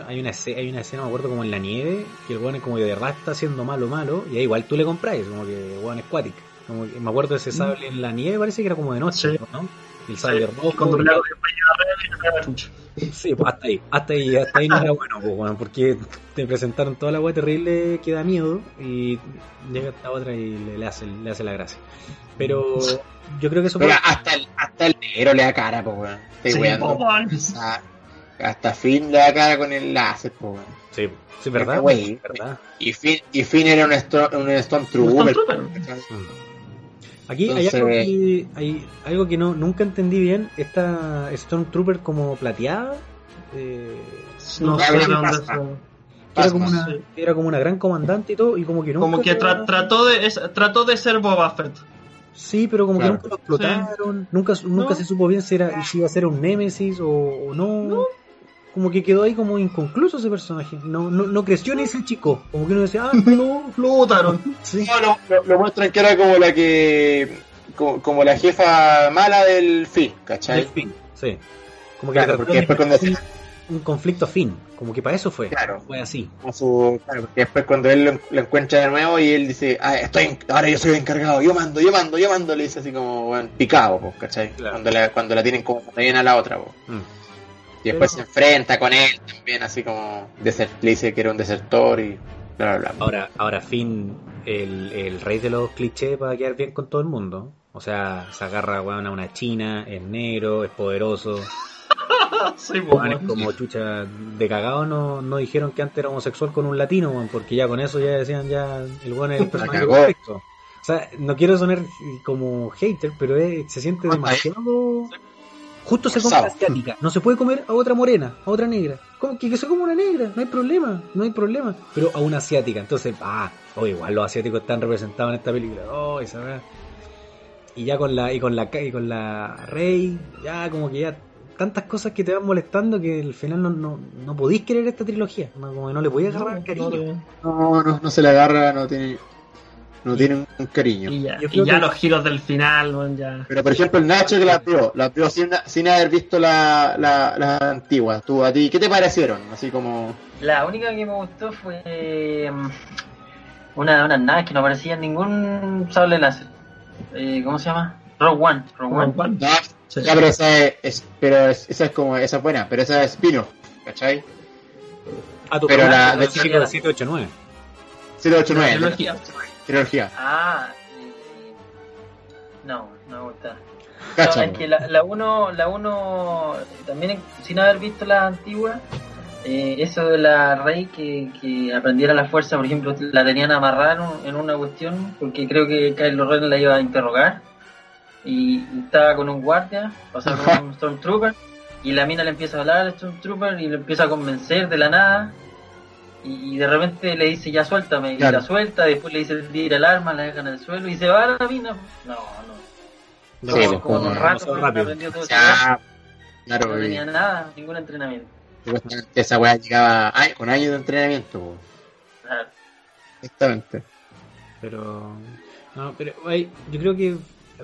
hay una escena, hay una escena, me acuerdo como en la nieve, que el weón es como que de verdad está haciendo malo, malo, y ahí igual tú le compras, como que el weón es cuático. Como que me acuerdo de ese sable en la nieve, parece que era como de noche, Sí. ¿no? El sable rojo. Cuando y- Sí, pues hasta ahí, hasta ahí, hasta ahí no era bueno, pues, weón, porque te presentaron toda la weá terrible que da miedo y llega esta otra y le, le hace, le hace la gracia. Pero yo creo que eso Pero hasta el, hasta el negro le da cara, pues, weón. Estoy Sí, weando. po, weón. O sea, hasta Finn le da cara con el láser, pues, weón. Sí, sí, ¿verdad? Y Finn, y Finn era un, Stro- un Stormtrooper. Stormtrooper. Aquí hay algo que, hay algo que no, nunca entendí bien. Esta Stormtrooper como plateada. eh, No sé dónde pasa. era, como una, era como una gran comandante y todo. Y como que nunca. Como que tra- trató, de, es- trató de ser Boba Fett. Sí, pero como Claro. que nunca lo explotaron. Nunca, nunca No. se supo bien si, era, si iba a ser un Némesis o, o no. Como que quedó ahí como inconcluso ese personaje. No, no, no creció ni ese chico. Como que uno decía, ah, [LAUGHS] Lo, lo botaron. sí. No, lo, lo- lo muestran que era como la que. Como, como la jefa mala del Finn, ¿cachai? Del fin. Sí. Como que Claro, porque después cuando un, conflicto fin. Como que para eso fue. Claro. Fue así. a su claro, porque después cuando él lo, lo encuentra de nuevo y él dice ah, estoy en- ahora yo soy el encargado yo mando yo mando yo mando le dice así como bueno, picado pues, ¿cachai? Claro. cuando la cuando la tienen como también a la otra pues. Mm. Y después Pero- se enfrenta con él también así como le dice que era un desertor y bla bla bla Ahora, ahora Finn, el, el rey de los clichés para quedar bien con todo el mundo. O sea, se agarra weón, a una china, es negro, es poderoso. [LAUGHS] Es weón. como chucha de cagado no, no dijeron que antes era homosexual con un latino, weón, porque ya con eso ya decían ya el weón es el personaje perfecto. O sea, no quiero sonar como hater, pero es- se siente demasiado... Justo se come asiática. No se puede comer a otra morena, a otra negra. ¿Cómo que, que se coma una negra? No hay problema, no hay problema. Pero a una asiática. Entonces, ah, oh, igual los asiáticos están representados en esta película. Oh, esa. Y ya con la, y con la, y con la Rey, ya como que ya tantas cosas que te van molestando que al final no, no, no podís querer esta trilogía. No, como que no le podías agarrar No, cariño. no, no no no se le agarra no tiene no tiene un, cariño Y ya, Yo y ya que- los giros del final, weón, ya. pero por ejemplo el Nacho que la vio la vio sin, sin haber visto la, la, la antigua tú a ti ¿qué te parecieron? así como La única que me gustó fue mm, una de unas naves que no aparecía ningún sable láser. Eh, ¿Cómo se llama? Rogue One. Rogue One. Weón, no, sí. ya, pero esa es, es- pero es- esa es como esa es buena pero esa es spin-off ¿cachai? A tu Pero la- de 789. 789 La trilogía. Ah, no, no me gusta. No, es que la, la uno, la uno, también sin haber visto la antigua, Eh, eso de la rey que, que aprendiera la fuerza, por ejemplo, la tenían amarrada en una cuestión porque creo que Kylo Ren la iba a interrogar y estaba con un guardia, o sea, con [LAUGHS] un Stormtrooper y la mina le empieza a hablar al Stormtrooper y le empieza a convencer de la nada y, y de repente le dice ya suéltame y Claro. la suelta, después le dice tira el arma, la deja en el suelo y se va la mina. No, no. Sí, Como- pues, como en un rato rápido. aprendió todo eso. Ya, claro, no tenía nada, ningún entrenamiento. supuestamente esa weá llegaba a- con años de entrenamiento, po. Claro. Exactamente. Pero. No, pero ay, yo creo que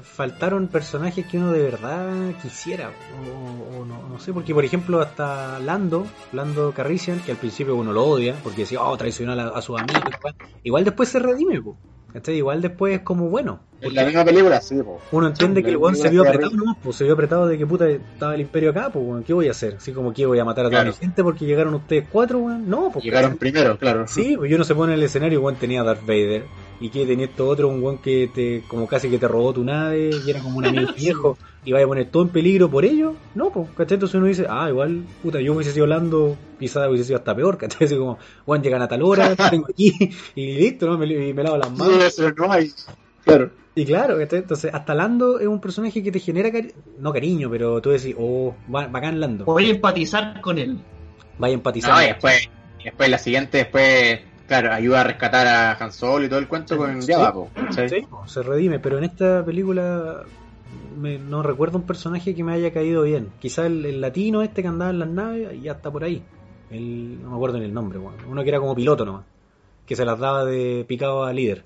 faltaron personajes que uno de verdad quisiera. O, o no, no sé, porque por ejemplo, hasta Lando, Lando Carrician, que al principio uno lo odia, porque decía, oh, traicionó a, a sus amigos. igual, igual después se redime, po. Igual después es como bueno. En la misma película, sí, po. Uno entiende Sí, que el weón se vio apretado nomás, pues se vio apretado de que puta estaba el imperio acá, pues weón, ¿qué voy a hacer? Así como que voy a matar a toda Claro. mi gente porque llegaron ustedes cuatro, weón. No, pues Llegaron primero, claro. Sí, pues yo no se pone en el escenario, weón tenía Darth Vader. Y que tenía esto otro, un weón que te, como casi que te robó tu nave, y era como un amigo [LAUGHS] viejo, y vaya a poner todo en peligro por ello. No, pues, ¿cachai? Entonces uno dice, ah, igual, puta, yo hubiese sido Lando, quizás hubiese sido hasta peor, ¿cachai? Así como, weón, llegan a tal hora, [LAUGHS] tengo aquí, y listo, ¿no? Me, y me lavo las Sí, manos. no hay. Claro. Y claro, ¿cachai? entonces hasta Lando es un personaje que te genera, cari- no cariño, pero tú decís, oh, ba- bacán Lando, Voy a empatizar con él. vaya a empatizar. No, y después, y después la siguiente, después, claro, ayuda a rescatar a Han Solo y todo el cuento con Sí. Java. Sí, se redime, pero en esta película me- no recuerdo un personaje que me haya caído bien. Quizá el, el latino este que andaba en las naves y ya está por ahí. El, no me acuerdo ni el nombre, uno que era como piloto nomás, que se las daba de picado a líder.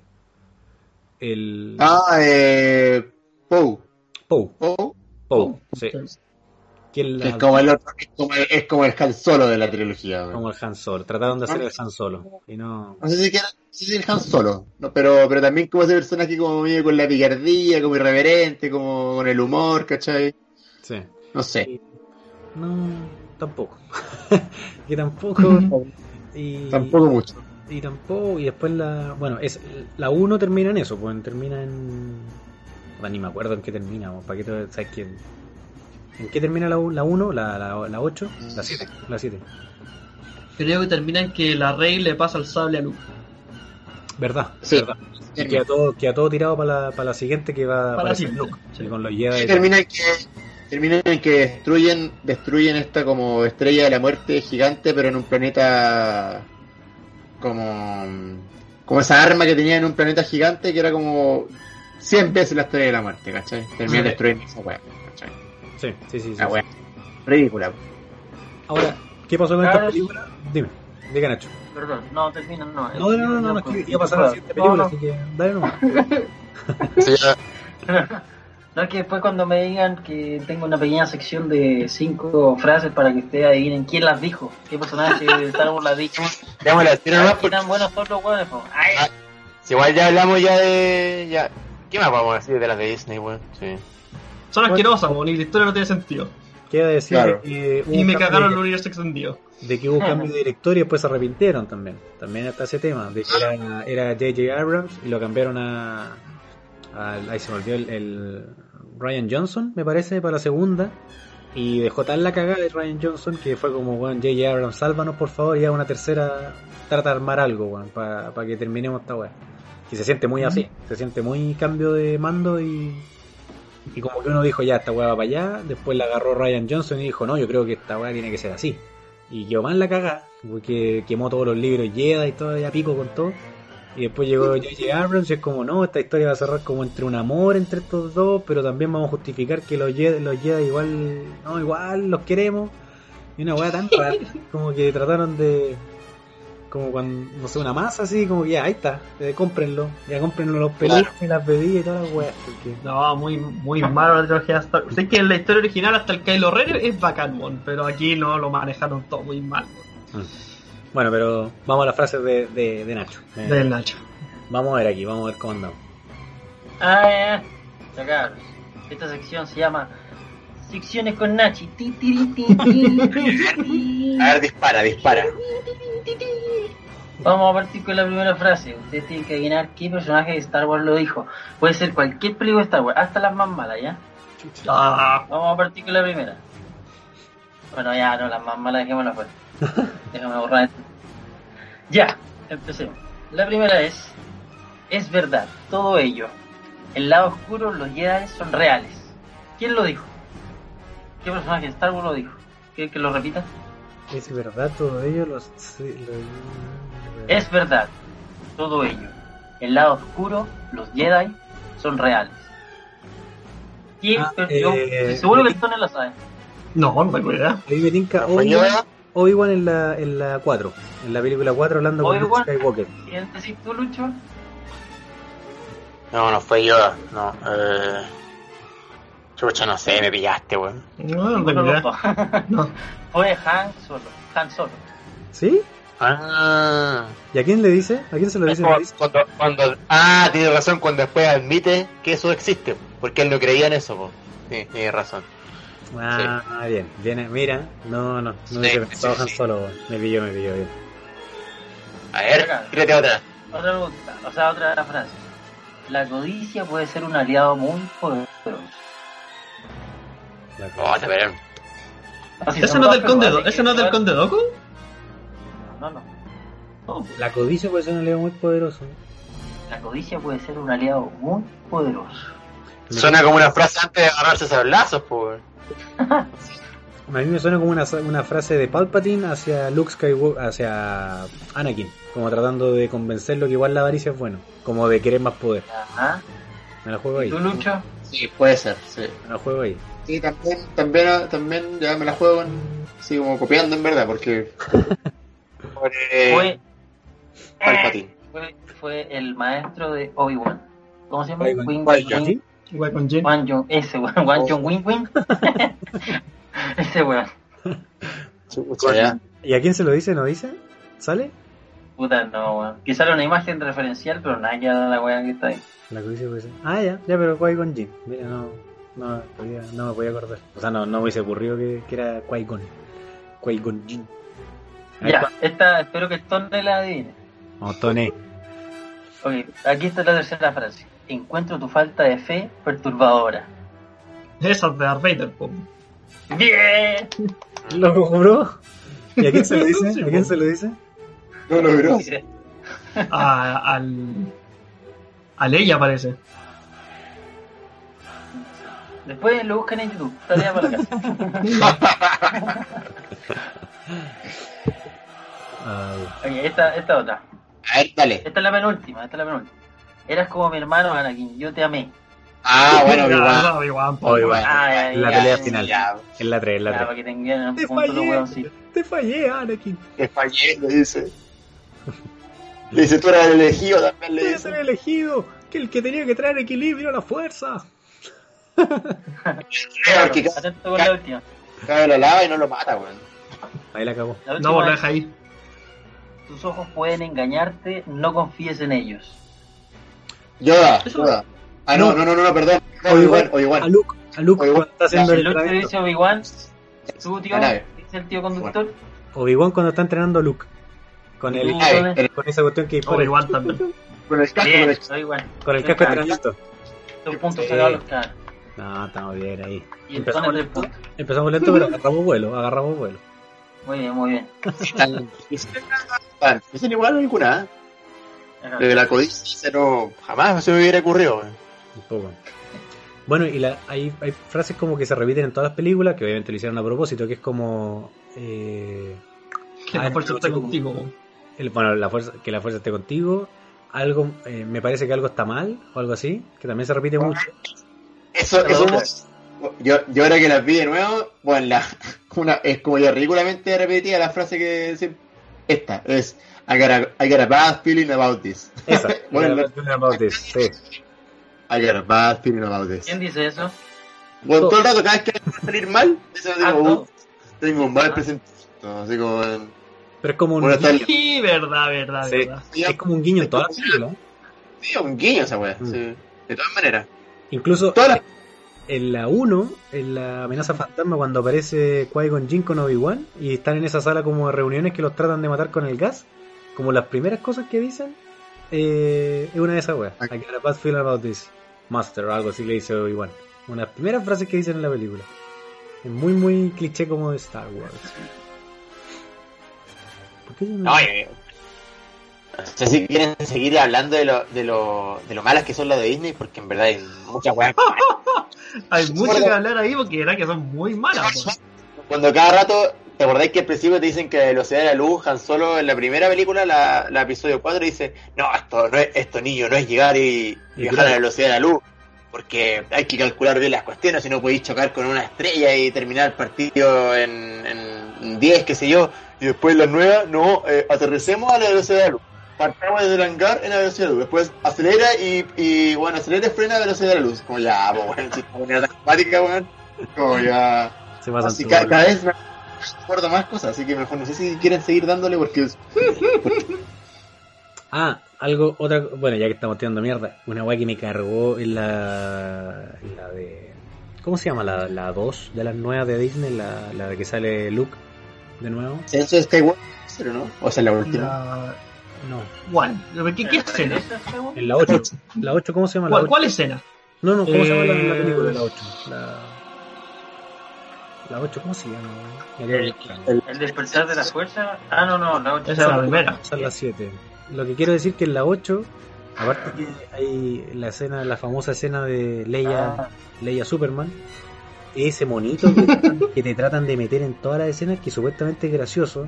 El Ah, eh. Poe. Poe, Poe. Poe, sí. Que Que es como el otro, es como el, es como el Han Solo de la trilogía, como el Han Solo. Trataron de hacer el Han Solo y no. No sé si era, si el Han Solo, no, pero, pero también como ese personaje como medio con la picardía, como irreverente, como con el humor, ¿cachai? Sí. No sé. No, tampoco. [LAUGHS] que tampoco. [LAUGHS] y, Tampoco mucho. Y tampoco, y después la. Bueno, es la 1 termina en eso, pues termina en. Ni me acuerdo en qué termina, pues, ¿para qué te- sabes qué? ¿En qué termina la 1? La, la, la 8? La 7. La 7. Creo que termina en que la rey le pasa el sable a Luke. ¿Verdad? Sí. ¿verdad? Y queda todo, queda todo tirado para la, para la siguiente que va a Para aparecer. Luke. Sí. Con los Jedi. Y termina en que termina en que destruyen destruyen esta como estrella de la muerte gigante pero en un planeta como como esa arma que tenía en un planeta gigante que era como 100 veces la estrella de la muerte ¿cachai? terminan Sí. destruyendo esa weá. Sí, sí, sí. sí. weá ridícula Ahora, ¿qué pasó con esta película? Dime, diga Nacho. Perdón, no, termina, no. No, no, no, no, no, es que iba a pasar a la siguiente No, película, no. así que dale nomás. Sí, ya- [LAUGHS] No, es que después cuando me digan que tengo una pequeña sección de cinco frases para que ustedes adivinen quién las dijo, qué personaje de Star Wars las dijo. démosle nomás ¿Qué tan buenos son los hueones? Ay, Ah. si igual ya hablamos ya de ya ¿qué más vamos a decir de las de Disney weón? Sí. Son asquerosas, weón, y la historia no tiene sentido. Queda decir Claro. que hubo Y un me cagaron de- el universo extendido. de que hubo cambio de director y después se arrepintieron también. También está ese tema, de que era, J.J. Abrams y lo cambiaron a, a- Ahí se me olvidó el, el Ryan Johnson, me parece, para la segunda. Y dejó tan la cagada de Ryan Johnson que fue como, weón, J.J. Abrams, sálvanos por favor y haga una tercera. Trata de armar algo, weón, para que terminemos esta weá. Y se siente muy así, se siente muy cambio de mando y. Y como que uno dijo, ya, esta weá va para allá. Después la agarró Ryan Johnson y dijo, no, yo creo que esta weá tiene que ser así. Y quedó mal la cagada, porque quemó todos los libros Jedi y todo, ya pico con todo. Y después llegó J.J. Abrams y es como, no, esta historia va a cerrar como entre un amor entre estos dos, pero también vamos a justificar que los Jedi, los Jedi igual, no, igual los queremos. Y una weá tan rara, [LAUGHS] como que trataron de, como cuando, no sé, una masa así, como que ya, ahí está, eh, cómprenlo, ya cómprenlo los peluches y las bebidas y todas las weas. Porque... No, muy, muy malo la trilogía de Star Wars. Sé que en la historia original hasta el Kylo Ren es bacán, weón, pero aquí no lo manejaron todo muy mal. weón. Bueno, pero vamos a las frases de, de, de Nacho. Eh, Del Nacho. Vamos a ver aquí, vamos a ver cómo andamos. Ah, ya, ya, cabros. Esta sección se llama Secciones con Nachi. Ti, tiri, ti, ti, [LAUGHS] ti, ti. a ver dispara dispara Vamos a partir con la primera frase. Ustedes tienen que adivinar qué personaje de Star Wars lo dijo. Puede ser cualquier película de Star Wars, hasta las más malas, ¿ya? Ah, Vamos a partir con la primera. Bueno, ya, no, las más malas dejémoslas fuera. [LAUGHS] Déjame borrar esto. Ya, empecemos. La primera es, es verdad, todo ello. El lado oscuro, los Jedi son reales. ¿Quién lo dijo? ¿Qué personaje Star Wars lo dijo? ¿Qué que lo repita? Es verdad todo ello, los... sí, lo- Es verdad, todo ello. El lado oscuro, los Jedi son reales. ¿Quién? Ah, pero yo eh, seguro que el Tony lo sabe. No, no tengo idea. A mí me tinca. Obi-Wan en la, en la 4. En la película 4 hablando con Luke. Skywalker. ¿Quién decís tú, Lucho? No, no fue Yoda. No, eh. Chucha, no sé, me pillaste, weón. No, no dos. No. [LAUGHS] Fue Han Solo. Han Solo. ¿Sí? Ah. ¿Y a quién le dice? ¿A quién se lo dice? cuando, cuando- ah, tiene razón cuando después admite que eso existe, porque él no creía en eso, po. Sí, tiene razón. Ah, bien, bien, mira, no, no, no Sí, pensado sí, Han sí. Solo, weón. me pilló, me pilló bien. A ver, tírate otra. Otra pregunta, o sea, otra frase. La codicia puede ser un aliado muy poderoso. Oh, te veré. Así ¿Ese son no es del Conde, ¿ese no es del Conde Doku? No, no. No. la codicia puede ser un aliado muy poderoso. La codicia puede ser un aliado muy poderoso. Suena como una frase antes de agarrarse esos lazos, po. weón. A mí me suena como una, una frase de Palpatine hacia Luke Skywalker, hacia Anakin, como tratando de convencerlo que igual la avaricia es bueno, como de querer más poder. Ajá. Me la juego ¿Y ahí, tú, Lucho? Sí, puede ser, sí. me la juego ahí. Sí, también, también, también ya me la juego en, así como copiando en verdad, porque... Sobre [LAUGHS] Fue, Palpatine. fue, fue el maestro de Obi-Wan. ¿Cómo se llama? Wing-. Wing- Jin. Wan Jong, [LAUGHS] ese weón, Wan Jong Wing Wing. ese weón. ¿Y a quién se lo dice? ¿No dice? ¿Sale? Puta, no, weón. Quizá era una imagen referencial, pero nada que la weá que está ahí. La codicia puede ser. Ah, ya, ya, pero Qui-Gon Jinn. Mira, no, no, no me podía acordar. O sea, no, no me hubiese ocurrido que, que era Qui-Gon. Qui-Gon. A ver, Ya, ¿cuál? esta, espero que Tone la adivine. No, Toné. Ok, aquí está la tercera frase. Encuentro tu falta de fe perturbadora. Esa es de Darth Vader, po. ¡Bien! ¿Lo juró? ¿Y a quién se lo [LAUGHS] dice? ¿A quién se lo dice? No, no, bro. Dice, A, al. A Leia parece. Después lo buscan en YouTube. Tarea para la casa. [LAUGHS] Oye, esta, esta otra. A ver, dale. Esta es la penúltima, esta es la penúltima. Eras como mi hermano Anakin, yo te amé. Ah, bueno, [LAUGHS] Obi-Wan. Obi-Wan. La ya, pelea ya, final. Ya, en la 3, en la Ya, 3. para que tengan un Te punto los fallé. huevoncitos. Te fallé, Anakin. te fallé, le dice. Le dice, tú eras el elegido también, le dice. ser elegido. Que el que tenía que traer equilibrio a la fuerza. Claro, que ca- Atento con la última. cabe la lava y no lo mata, weón. Ahí la acabó. La última No, lo es, deja ahí. tus ojos pueden engañarte, no confíes en ellos. Yoda, Eso- Yoda. Ah, no, no, no, no, no, perdón. Obi-Wan, A Obi-Wan. Luke, a Luke Obi-Wan. cuando está haciendo el El Luke te entrenamiento. dice Obi-Wan, tú tío, La nave. dice el tío conductor. Obi-Wan cuando está entrenando a Luke. Con el, Ay, el- con esa cuestión que dispara. Obi-Wan también. Con el casco, con Bien, el Obi-Wan. Con el casco de entrenamiento. Dos puntos Sí. sacados los caras. No, estamos bien ahí. Y Empezamos lento, empezamos lento, pero agarramos vuelo, agarramos vuelo. Muy bien, muy bien. Dicen igual alguna, ¿eh? Ajá. Lo de la codicia, no, jamás se me hubiera ocurrido, weón. Un poco. Bueno, y la, hay, hay frases como que se repiten en todas las películas, que obviamente lo hicieron a propósito, que es como... Eh, Que Ah, la fuerza no, contigo. el- bueno, la fuerza, que la fuerza esté contigo. Algo, eh, me parece que algo está mal, o algo así, que también se repite mucho. Eso, eso yo, yo ahora que las vi de nuevo, bueno, la, [LAUGHS] una, es como ya ridículamente repetida la frase que siempre- esta es I got, a, I got a bad feeling about this. Esa. [LAUGHS] Bueno, la- la- about this, sí. I got a bad feeling about this. ¿Quién dice eso? Bueno, todo el rato, cada vez que va a salir mal, [LAUGHS] eso Ah, digo, no. tengo un mal presentimiento. Así como, en- Pero es como un, Bueno, el- Sí, verdad, verdad, Sí. verdad. es como un guiño en todas las películas. sí, un guiño esa wea. Mm. sí. De todas maneras. Incluso Todas en la 1, en la amenaza fantasma, cuando aparece Qui-Gon Jinn con Obi-Wan y están en esa sala como de reuniones que los tratan de matar con el gas, como las primeras cosas que dicen, eh, es una de esas weas. I got a bad feeling about this, Master, o algo así le dice Obi-Wan. Una de las primeras frases que dicen en la película. Es muy, muy cliché como de Star Wars. [LAUGHS] ¿Por qué No, eh, no sé si quieren seguir hablando de lo, de lo, de lo malas que son las de Disney, porque en verdad hay muchas weas. Hay mucho que hablar ahí porque que son muy malas. Cuando cada rato, ¿te acordáis que al principio te dicen que la velocidad de la luz, Han Solo en la primera película, la, la episodio 4, dice, no, esto no es, esto niño, no es llegar y, y viajar a la velocidad de la luz, porque hay que calcular bien las cuestiones, si no podéis chocar con una estrella y terminar el partido en, en 10, qué sé yo, y después la nueva, no, eh, aterricemos a la velocidad de la luz. Partamos desde el hangar en la velocidad de la luz, después acelera y, y bueno, acelera y frena a la velocidad de la luz. Como ya, pues, bueno, si cuática, weón, como ya... Se pasan Así ca- cada vez me acuerdo más cosas, así que mejor no sé si quieren seguir dándole porque es- [LAUGHS] Ah, algo, otra, bueno, ya que estamos tirando mierda, una weá que me cargó en la, en la de, ¿cómo se llama? La, la 2 de las nuevas de Disney, la, la de que sale Luke de nuevo. Eso es Skywalker, ¿o no? O sea, la última. La... No, ¿Cuál? ¿Qué, qué escena? en la 8. La 8, ¿cómo se llama? La ¿Cuál, 8? cuál escena? No, no, ¿cómo se llama la, la Eh, película de la 8? La, la 8, ¿cómo se llama? El- El despertar de la fuerza. Ah, no, no, la otra. Esa es la primera. Esa es la 7. Lo que quiero decir que en la 8, aparte que hay la escena, la famosa escena de Leia, Ah, Leia Superman, ese monito que [LAUGHS] te tratan de meter en todas las escenas, que supuestamente es gracioso,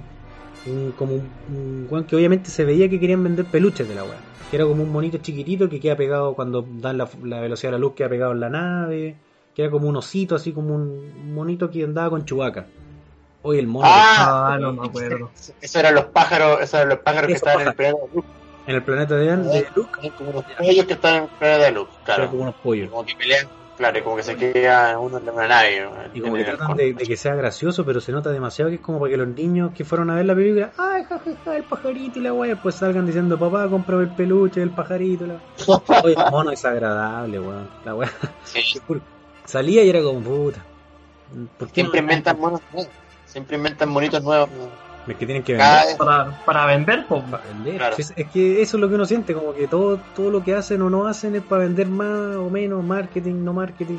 un- como un, un weón que obviamente se veía que querían vender peluches de la weá, que era como un monito chiquitito que queda pegado cuando dan la, la velocidad de la luz, queda pegado en la nave, que era como un osito, así como un monito que andaba con chubaca. Hoy el mono Ah, Ah, no me acuerdo. Esos eran los pájaros, esos eran los pájaros que estaban en el planeta de Luke. en el planeta de, de Luke, como unos pollos que estaban en el planeta de Luke, era claro. como unos pollos. Como que pelean, claro, y como que se queda uno en una nave. Y como que tratan de, de que sea gracioso, pero se nota demasiado que es como para que los niños que fueron a ver la película, ay, jajaja, el pajarito y la weá, pues salgan diciendo, papá, compra el peluche, el pajarito. La... [LAUGHS] Oye, el mono es agradable, weón. La weá. Sí. [LAUGHS] Salía y era como, puta. ¿Por qué Siempre no? inventan monos nuevos. Siempre inventan monitos nuevos. Es que tienen que Cada vender. Para, para vender, po. para vender. Claro. Es, es que eso es lo que uno siente, como que todo, todo lo que hacen o no hacen es para vender más o menos, marketing, no marketing.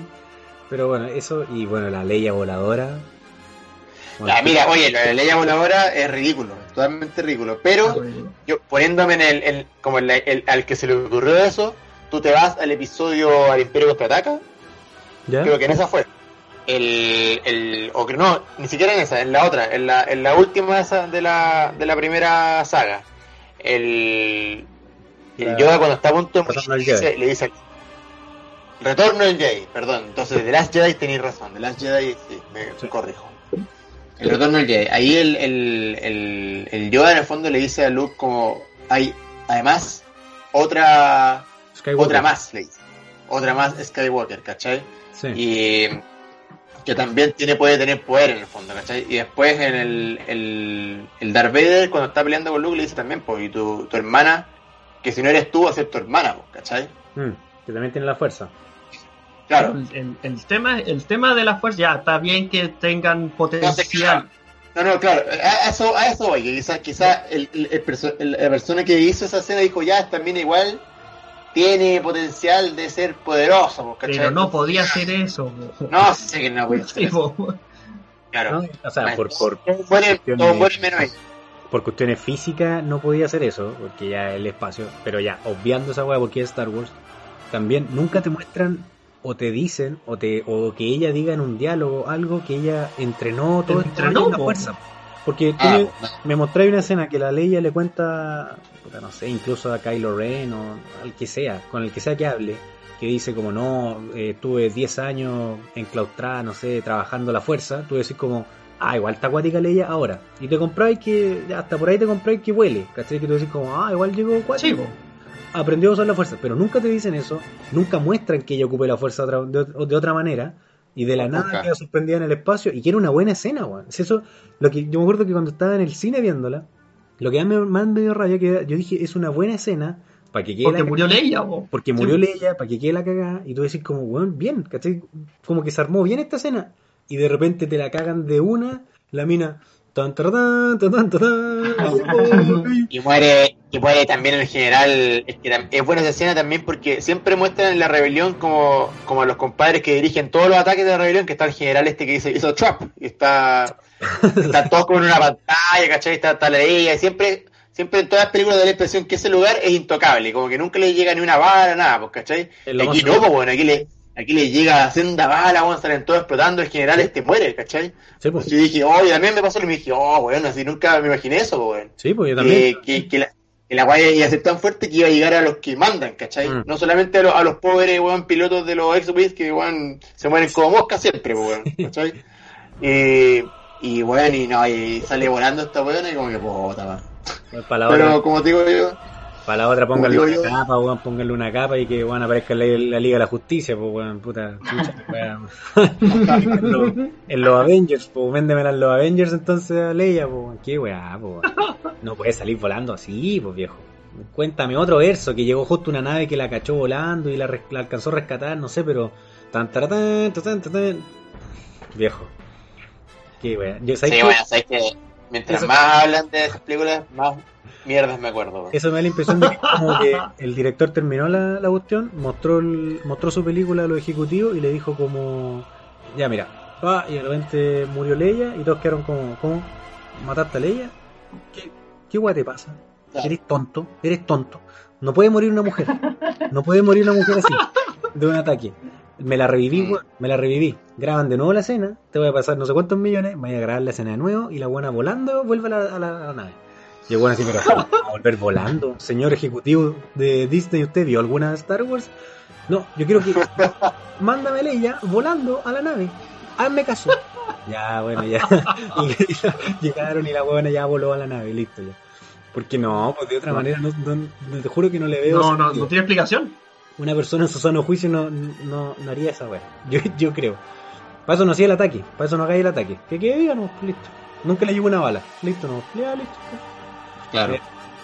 Pero bueno, eso, y bueno, la ley voladora. Bueno, Ya, mira, oye, la ley voladora es ridículo, totalmente ridículo. Pero yo poniéndome en el, el- como en la- el- al que se le ocurrió eso, tú te vas al episodio al Imperio contraataca, creo que en esa fue. El, el, o que no, ni siquiera en esa, en la otra, en la, en la última de, esa- de la, de la primera saga. El, el La- Yoda cuando está a punto de morir, le dice, le dice Retorno del Jedi, perdón. Entonces, The Last Jedi tenéis razón. The Last Jedi, sí, me Sí. corrijo. El Retorno del Jedi. Ahí el, el, el, el Yoda en el fondo le dice a Luke como, hay además otra Skywalker. otra más, le dice. Otra más Skywalker, ¿cachai? Sí. Y que también tiene, puede tener poder en el fondo, ¿cachai? Y después en el, el, el Darth Vader, cuando está peleando con Luke, le dice también, pues, y tu, tu hermana, que si no eres tú, va a ser tu hermana, pues, ¿cachai? Mm, que también tiene la fuerza. Claro. El, el- el tema, el tema de la fuerza, ya, está bien que tengan potencial. No, no, claro, a eso, a eso voy, que quizás quizá el, el- la persona que hizo esa escena dijo, ya, también igual tiene potencial de ser poderoso, ¿cachai? Pero no podía hacer eso. No, sé que no, güey. Sí, po. Claro. ¿no? O sea, por, por, cuestiones físicas no podía hacer eso, porque ya el espacio, pero ya, obviando esa weá porque es Star Wars, también nunca te muestran o te dicen o te o que ella diga en un diálogo algo que ella entrenó todo esto Entrenó, en la po. fuerza. Porque tú Ah, me, me mostráis una escena que la Leia le cuenta, puta, no sé, incluso a Kylo Ren o al que sea, con el que sea que hable, que dice como no, eh, estuve 10 años enclaustrada, no sé, trabajando la fuerza, tú decís como, ah, igual está acuática Leia ahora. Y te compráis que, ya hasta por ahí te compráis que huele, ¿cachai? Que tú decís como, ah, igual llegó Sí, acuático. po. aprendió a usar la fuerza, pero nunca te dicen eso, nunca muestran que ella ocupe la fuerza de otra, de, de otra manera, y de la nada queda suspendida en el espacio, y que era una buena escena, weón. Si Eso, lo que, yo me acuerdo que cuando estaba en el cine viéndola, lo que más me, más me dio rabia, que yo dije, es una buena escena, para que quede Porque la murió Leia, po. porque Sí, murió po. Leia, para que quede la cagada, y tú decís como, weón, bien, ¿cachai? Como que se armó bien esta escena, y de repente te la cagan de una, la mina, tan, tan, Y muere, y muere también el general. Es, que es buena esa escena también porque siempre muestran en la rebelión como, como a los compadres que dirigen todos los ataques de la rebelión, que está el general este que dice hizo trap, y está Están todos como en una pantalla, ¿cachai? Está, está la ella, y siempre, siempre en todas las películas da la impresión que ese lugar es intocable, como que nunca le llega ni una bala, nada, pues, ¿cachai? Aquí no, pues, bueno, aquí le, aquí le llega senda bala, bueno, salen todos explotando, el general este muere, ¿cachai? Sí, pues. Yo dije, oh, y también me pasó, y me dije, oh, bueno, así nunca me imaginé eso, bueno. Sí, pues yo también. Que, que, que la, que la guaya iba a ser tan fuerte que iba a llegar a los que mandan, ¿cachai? Mm. No solamente a, los- a los pobres, weón, pilotos de los X-Wings que, weón, se mueren como moscas siempre, pues, weón, ¿cachai? Y, y, weón, y no, y sale volando esta weón y como que, puta, la Pero, como te digo yo, para la otra pónganle una yo- capa, weón, pónganle una capa y que weón aparezca en la, la Liga de la Justicia, pues weón, puta, chucha, [LAUGHS] weón. en, los, [LAUGHS] en los Avengers, pues véndemela en los Avengers entonces a Leia, pues qué weá, pues. No puede salir volando así, pues viejo. Cuéntame otro verso que llegó justo una nave que la cachó volando y la, res- la alcanzó a rescatar, no sé, pero tan taratán, tatán, tatán. viejo. Qué weá. Yo, ¿sabes sí, qué? bueno, sabes que mientras Eso- más hablan de esas películas, más mierdas me acuerdo. [LAUGHS] Eso me da la impresión de que como que el director terminó la, la cuestión, mostró el- mostró su película a los ejecutivos y le dijo como, ya mira, va, y de repente murió Leia y todos quedaron como, ¿cómo? ¿Mataste a Leia? ¿Qué, qué guay te pasa? Eres tonto, eres tonto. No puede morir una mujer. No puede morir una mujer así, de un ataque. Me la reviví, Mm. me la reviví. Graban de nuevo la escena, te voy a pasar no sé cuántos millones, voy a grabar la escena de nuevo y la buena volando vuelve a la, a la- a la nave. Y el bueno así, pero ¿cómo [LAUGHS] va a volver volando. Señor ejecutivo de Disney, ¿usted vio alguna de Star Wars? No, yo quiero que [LAUGHS] mándame Leia volando a la nave. Hazme caso. Ya, bueno, ya. [LAUGHS] Y llegaron y la huevona ya voló a la nave, listo ya. Porque no, pues de otra manera, no, no- te juro que no le veo. No, no, no tiene explicación. Una persona en su sano juicio no, no, no haría esa weá. [LAUGHS] Yo, yo creo. Para eso no hacía el ataque. Para eso no hagáis el ataque. Que quede viva, no, listo. Nunca le llegó una bala. Listo, no. Ya, listo. Claro.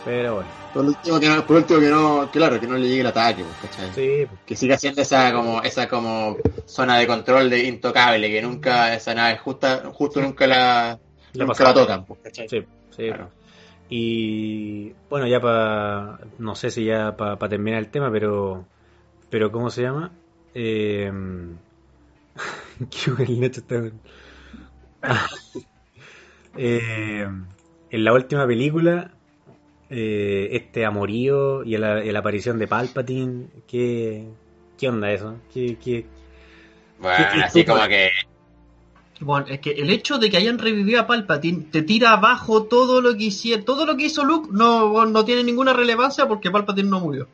Pero bueno. Por último, que no, por último que no, claro, que no le llegue el ataque, pues, ¿cachai? Sí, pues. que siga siendo esa como esa como zona de control de intocable que nunca esa nave justa justo nunca la La nunca la tocan pues, ¿cachai? Sí, sí. Claro. Y bueno, ya para. No sé si ya para terminar el tema, pero. Pero, ¿cómo se llama? [LAUGHS] Eh. Ah. [LAUGHS] Eh, en la última película, eh, este amorío y la, aparición de Palpatine, ¿qué, qué onda eso? ¿Qué, qué, bueno ¿Qué- qué- así como que Bueno, es que el hecho de que hayan revivido a Palpatine te tira abajo todo lo que hicieron, todo lo que hizo Luke no, no tiene ninguna relevancia porque Palpatine no murió.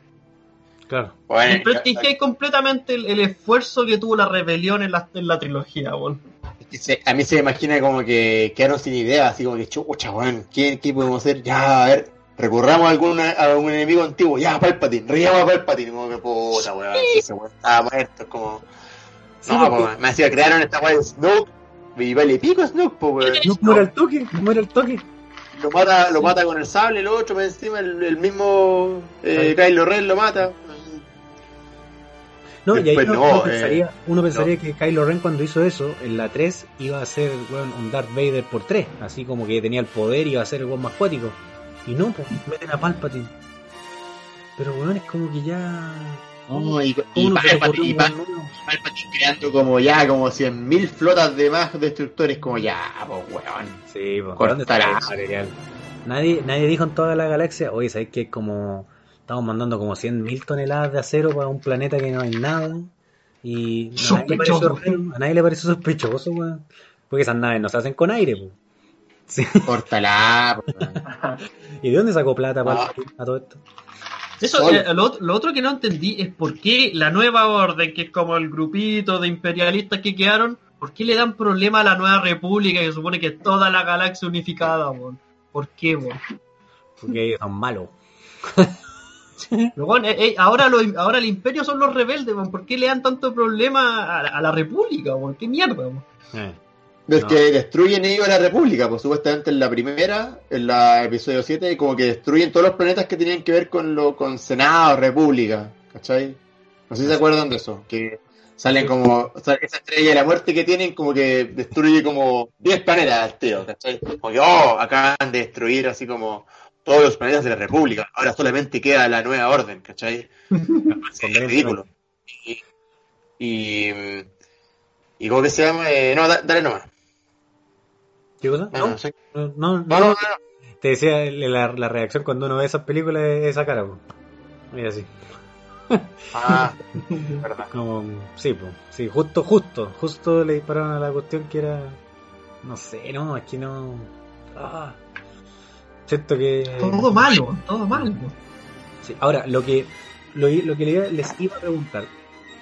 Claro. bueno, Desprestigié completamente el, el esfuerzo que tuvo la rebelión en la, en la trilogía, bueno. es que se- a mí se me imagina como que quedaron sin idea así como que chucha weón ¿qué, qué podemos hacer? ya a ver recurramos a algún, a algún enemigo antiguo ya Palpatine rellamos a Palpatine como que puta weón ese weón estaba muerto es como Sí, no porque- me decía crearon esta weón de Snoke y vale pico Snoke pues weón No muere al toque, muere al toque. lo mata, lo mata con el sable, el otro por encima, el, el mismo eh, Kylo Ren lo mata. No, y ahí uno, no, uno eh, pensaría, uno pensaría que Kylo Ren cuando hizo eso, en la 3 iba a ser weón, un Darth Vader por 3, así como que tenía el poder y iba a ser el weón más cuático. Y no, pues, meten a Palpatine. Pero weón, es como que ya... No, y, ¿cómo y Palpatine, y creando como ya, como 100.000 flotas de más destructores, como ya, pues weón. Sí, pues, ¿dónde está material? Nadie, nadie dijo en toda la galaxia, oye, ¿sabes que es como... Estamos mandando como 100.000 toneladas de acero para un planeta que no hay nada. Y a nadie pareció a nadie le pareció sospechoso, weón. Porque esas naves no se hacen con aire, pues. Sí. Córtala, weón. [LAUGHS] ¿Y de dónde sacó plata Ah. Palpatine a todo esto? Eso, eh, lo, lo otro que no entendí es por qué la nueva orden, que es como el grupito de imperialistas que quedaron, ¿por qué le dan problema a la nueva república que supone que es toda la galaxia unificada, weón? ¿Por qué, weón? Porque ellos son malos. [LAUGHS] [LAUGHS] Pero, weón, eh, eh, ahora, lo- ahora el imperio son los rebeldes. ¿Por qué le dan tanto problema a, la- a la república, weón? ¿Qué mierda? Eh. Es No. que destruyen ellos la República, pues supuestamente en la primera, en la episodio 7, como que destruyen todos los planetas que tenían que ver con lo con Senado, República, ¿cachai? No sé si se acuerdan de eso, que salen como, o sea, esa estrella de la muerte que tienen, como que destruye como 10 planetas al tiro, ¿cachai? Como que, oh, acaban de destruir así como todos los planetas de la República, ahora solamente queda la nueva orden, ¿cachai? [LAUGHS] Es ridículo. Y, y, y ¿cómo que se llama? Eh, no, da- dale nomás. ¿Qué cosa? No, No, no no, no, No, no, no, no. Te decía la, la reacción cuando uno ve esas películas es esa cara. Mira así. Ah, [LAUGHS] verdad. Como, sí, po. Sí, justo, justo, justo le dispararon a la cuestión que era. No sé, no, aquí no. Ah. Siento que. Todo malo, todo malo. Sí, Ahora, lo que lo, lo que les iba a preguntar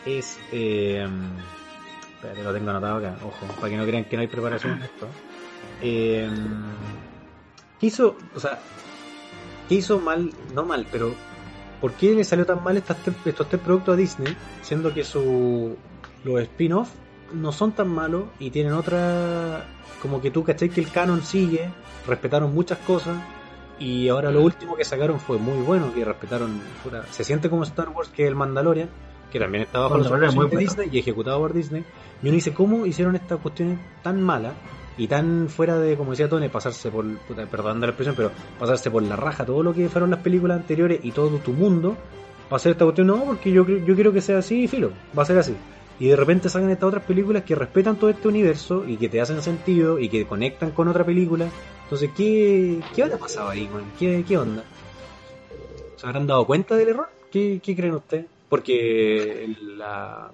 es. Eh, espérate, lo tengo anotado acá, ojo, para que no crean que no hay preparación en esto. Eh, ¿Qué hizo? O sea, ¿qué hizo mal? No mal, pero ¿por qué le salió tan mal estas tres- estos tres productos a Disney? Siendo que su los spin-off no son tan malos y tienen otra. Como que tú caché que el canon sigue, respetaron muchas cosas. Y ahora lo último que sacaron fue muy bueno, que respetaron. se siente como Star Wars que el Mandalorian, que también está bajo supervisión de bueno. Disney y ejecutado por Disney. Y uno dice, ¿cómo hicieron estas cuestiones tan malas y tan fuera de, como decía Tony, pasarse por, perdón la expresión, pero pasarse por la raja todo lo que fueron las películas anteriores y todo tu mundo? Va a ser esta cuestión, no, porque yo, yo quiero que sea así, filo, va a ser así. Y de repente sacan estas otras películas que respetan todo este universo y que te hacen sentido y que conectan con otra película. Entonces, ¿qué, qué habrá pasado ahí, man? ¿Qué, ¿Qué onda? ¿Se habrán dado cuenta del error? ¿Qué, qué creen ustedes? Porque la,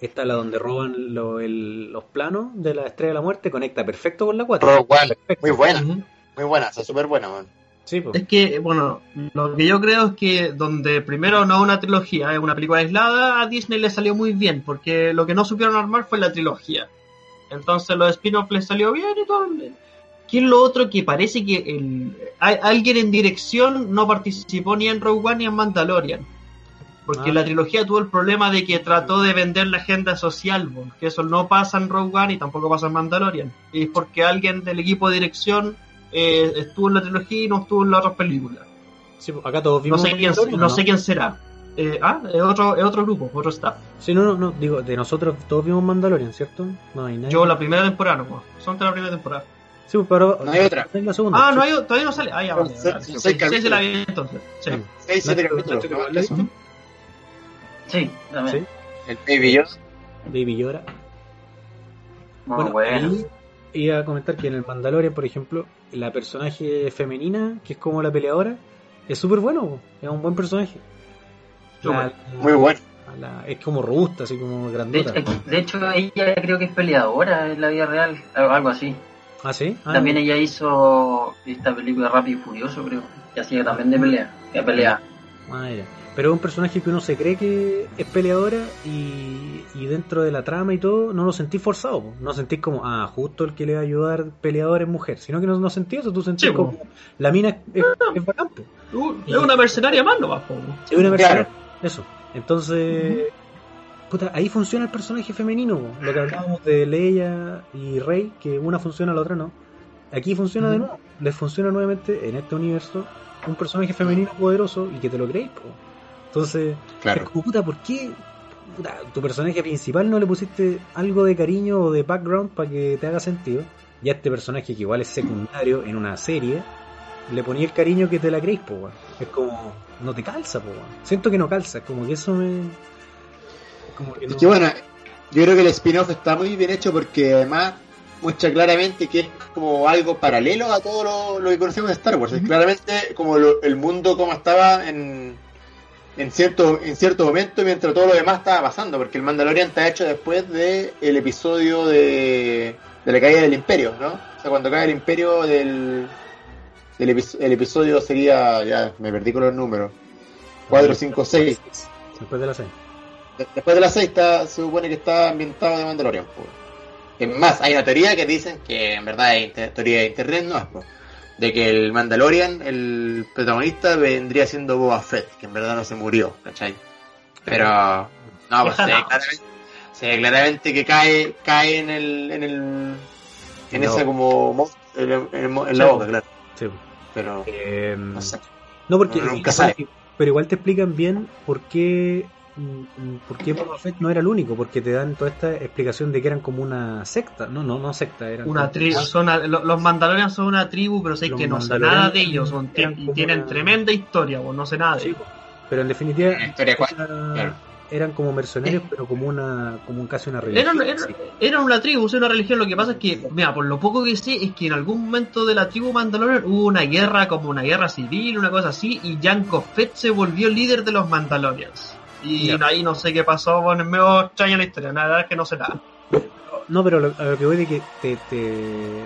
esta, la donde roban lo- el- los planos de la Estrella de la Muerte, conecta perfecto con la 4. Rogue One, Perfecto. muy buena, muy buena, está súper buena, man. Sí, pues. Es que, bueno, lo que yo creo es que donde primero no es una trilogía, es una película aislada, a Disney le salió muy bien, porque lo que no supieron armar fue la trilogía. Entonces los spin-offs les salió bien y todo. ¿Qué es lo otro que parece que el, hay- alguien en dirección no participó ni en Rogue One ni en Mandalorian? Porque Ah. la trilogía tuvo el problema de que trató de vender la agenda social, porque eso no pasa en Rogue One y tampoco pasa en Mandalorian. Y es porque alguien del equipo de dirección eh, estuvo en la trilogía y no estuvo en las otras películas. Sí, pues, acá todos No vimos. sé quién, Mandalorian, no sé quién será. Eh, ah, es otro, es otro grupo, otro staff. Sí, no, no, no, digo, de nosotros todos vimos Mandalorian, ¿cierto? No hay nadie. Yo la primera temporada, no, son de la primera temporada. Sí, pues, pero. No hay otra. La segunda. Ah, no hay, todavía no sale. Ah, ya, vale, seis sí la vi entonces. Sí. Mm. Seis, siete. Sí, también. Sí. El Baby Yoda. Baby Yoda. Bueno, bueno. ahí iba a comentar que en el Mandalorian, por ejemplo, la personaje femenina, que es como la peleadora, es súper bueno, es un buen personaje. La- Muy bueno. la- es como robusta, así como De, grandota. de hecho, ella creo que es peleadora en la vida real, algo algo así. Ah, sí. Ah, También ella hizo esta película Rápido y Furioso, creo, que hacía también de pelea. De pelea. Pero es un personaje que uno se cree que es peleadora y, y dentro de la trama y todo, no lo sentís forzado. po. No sentís como, ah, justo el que le va a ayudar peleador es mujer. Sino que no, no sentís eso, tú sentís Sí, po. como, la mina es, es, es bacán, po. Uh, es una mercenaria más, no va, po. Es una Claro. persona. Eso. Entonces, puta, ahí funciona el personaje femenino. po. Lo que hablábamos de Leia y Rey, que una funciona, la otra no. Aquí funciona de nuevo. Les funciona nuevamente en este universo un personaje femenino poderoso y que te lo creéis. po. Entonces, es Claro. como, puta, ¿por qué puta, tu personaje principal no le pusiste algo de cariño o de background para que te haga sentido? Y a este personaje que igual es secundario en una serie, le ponía el cariño que te la creéis, po. Es como, no te calza, po. Siento que no calza, como que eso me. Como que no. Es que bueno, yo creo que el spin-off está muy bien hecho porque además muestra claramente que es como algo paralelo a todo lo, lo que conocemos de Star Wars. Es claramente como lo- el mundo como estaba en, en cierto en cierto momento mientras todo lo demás estaba pasando, porque el Mandalorian está hecho después de el episodio de, de la caída del Imperio, ¿no? O sea, cuando cae el Imperio del, del epi- el episodio sería, ya me perdí con los números, 4, 5, 6. Después de la serie. De- Después de la sexta se supone que está ambientado de Mandalorian. po. Es más, hay una teoría que dicen que en verdad es inter- teoría de internet, no es, po, de que el Mandalorian, el protagonista, vendría siendo Boba Fett, que en verdad no se murió, ¿cachai? Pero, no, pues se ve [LAUGHS] claramente, se ve claramente que cae, cae en el, en el, en No. esa como, mo- en, el- en el mo- en la boca, claro. Sí. Pero, Eh, no sé. no, porque. No, nunca sale. Pero igual te explican bien por qué. Mm, ¿Por qué Boba Fett no era el único? Porque te dan toda esta explicación de que eran como una secta. No, no, no secta. Eran Una tribu, son a- lo- los Mandalorians son una tribu, pero sé Los que no sé nada de ellos, son, eran tienen una- tremenda historia, pues no sé nada de Sí, ellos. pero en definitiva. Una historia cual- era- claro. eran como mercenarios, pero como una, como un- casi una religión. Era, era, sí. era una tribu, era una religión. Lo que pasa es que, mira, por lo poco que sé, es que en algún momento de la tribu Mandalorian hubo una guerra, como una guerra civil, una cosa así, y Janko Fett se volvió líder de los Mandalorians. Y ahí no sé qué pasó, bueno, es medio extraña la historia, nada, es que no sé nada. No, pero lo, a lo que voy de que te, te,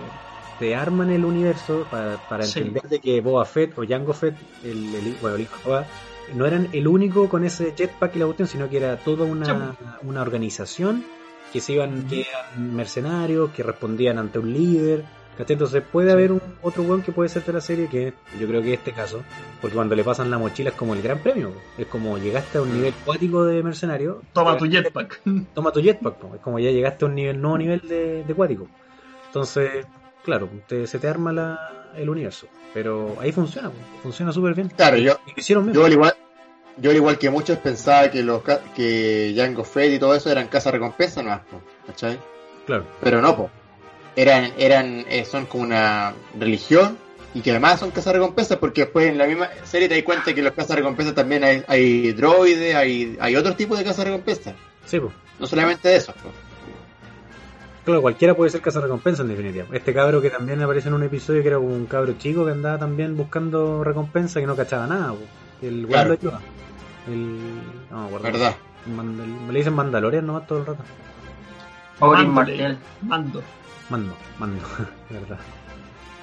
te arman el universo para, para Sí. entender de que Boba Fett o Jango Fett, el, el, bueno, el hijo de Boba, no eran el único con ese jetpack y la cuestión, sino que era toda una, una organización que se iban, que eran mercenarios, que respondían ante un líder. ¿Cachai? Entonces puede haber un otro weón que puede ser de la serie, que yo creo que este caso, porque cuando le pasan la mochila es como el gran premio, es como llegaste a un nivel cuático de mercenario, Toma tu jetpack. toma tu jetpack, po. es como ya llegaste a un nivel, nuevo nivel de, de cuático. Entonces, claro, te- se te arma la, el universo. Pero ahí funciona, po. funciona súper bien. Claro, yo, hicieron yo al igual, yo al igual que muchos pensaba que los que Jango Fett y todo eso eran casa recompensa no ¿cachai? Claro, Pero no, po. Eran, eran, eh, son como una religión y que además son casas recompensas porque después en la misma serie te das cuenta que los casas recompensas también hay, hay droides, hay, hay otro tipo de casas recompensas. sí, pues. No solamente de esos. po. Claro, cualquiera puede ser casa recompensa en definitiva. Este cabro que también aparece en un episodio que era como un cabro chico que andaba también buscando recompensa y no cachaba nada. El Claro. lo ayuda. El. No acuerdo. ¿Verdad? Le dicen Mandalorian nomás todo el rato. Orin Martel. Mando. Mando, mando, [LAUGHS] de verdad.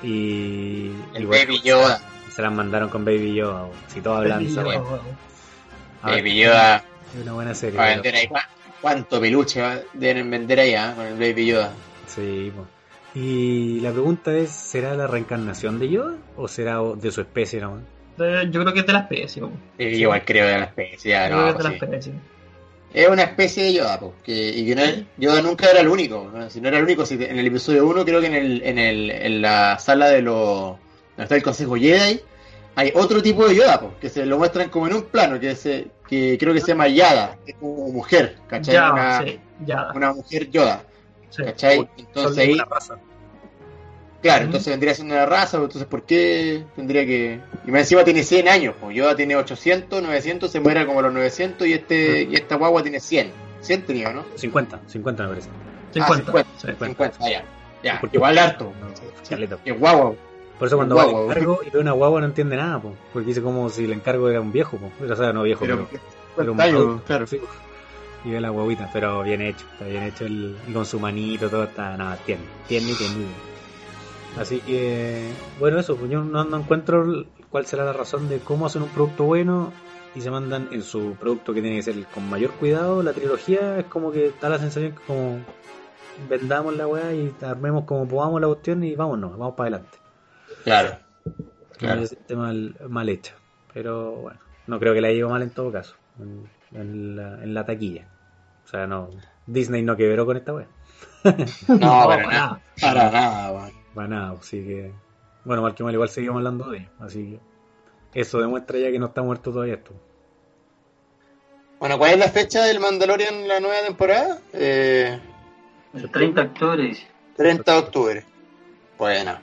Y. El y bueno, Baby Yoda. Se las mandaron con Baby Yoda. Si todos hablan de esa Baby. Yoda. A ver, Baby Yoda Es una buena serie. para pero- vender ahí. ¿cuá- ¿Cuánto peluche deben vender allá con el Baby Yoda? Sí, po. Y la pregunta es, ¿será la reencarnación de Yoda o será de su especie nomás? De- Yo creo que es de la especie. po. Eh, Igual creo de la especie. ya, no, creo que es de la pues sí. especie. Es una especie de Yoda, po, que, y que no, Yoda nunca era el único. ¿no? Si no era el único, si en el episodio 1, creo que en, el, en, el, en la sala de los. donde está el Consejo Jedi, hay otro tipo de Yoda, po, que se lo muestran como en un plano, que, se, que creo que se llama Yada, que es como mujer, ¿cachai? Una, sí, una mujer Yoda, sí. ¿cachai? Entonces ahí, raza. Claro, Ujú. entonces vendría siendo una raza, pues, entonces ¿por qué tendría que...? Y más encima tiene 100 años, pues Yoda tiene 800, 900, se muere como a los 900 y este y esta guagua tiene 100. 100 tenía, ¿no? 50, 50 me parece. 50. Ah, sí. 50, ah, ya. Ya, Porque- igual harto. Caleta. Es guagua. Por eso cuando Guagua, va güey. encargo y ve una guagua no entiende nada, po, porque dice como si el encargo era un viejo, po. o sea, no viejo, pero, Pero, pero un años, claro. sí, y ve la guaguita, pero bien hecho, está bien hecho el, con su manito, todo está, nada, tiene, tiene y tiene. Así que, bueno, eso, pues yo no, no encuentro cuál será la razón de cómo hacen un producto bueno y se mandan en su producto que tiene que ser con mayor cuidado. La trilogía es como que da la sensación que como vendamos la weá y armemos como podamos la cuestión y vámonos, vamos para adelante. Claro. Claro. Es mal, mal hecha. Pero bueno, no creo que la llevo mal en todo caso. En, en la, en la taquilla. O sea, no. Disney no quebró con esta wea. [LAUGHS] No, para para nada. nada. Para nada, weón. Para nada, así que. Bueno, mal que mal, igual seguimos hablando de ello. Así que. Eso demuestra ya que no está muerto todavía esto. Bueno, ¿cuál es la fecha del Mandalorian en la nueva temporada? Eh, 30 actores. 30 de octubre. Bueno.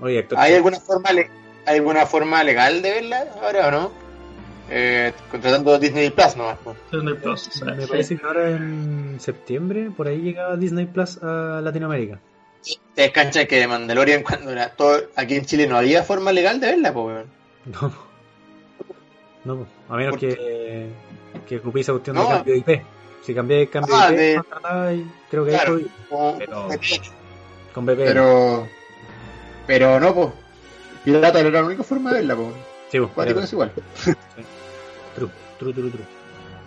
Oye, Héctor, ¿Hay alguna forma le- ¿hay alguna forma legal de verla ahora o no? Eh, contratando Disney Plus nomás. pues. Disney Plus, me parece que ahora en septiembre por ahí llegaba Disney Plus a Latinoamérica. Ustedes canchan que de Mandalorian [LAUGHS] cuando era todo, aquí en Chile no había forma legal de verla, pues weón. No. No, po. a menos que, que ocupéis esa cuestión No. de cambio de IP. Si cambiáis cambio Ah, de IP, de- contratabais, creo que Claro. Como- Pero- con VPN. Pero. Pero no, pues. Pirata era la única forma de verla, pues. sí, po, Cuático es igual. [LAUGHS] True, true, true, true.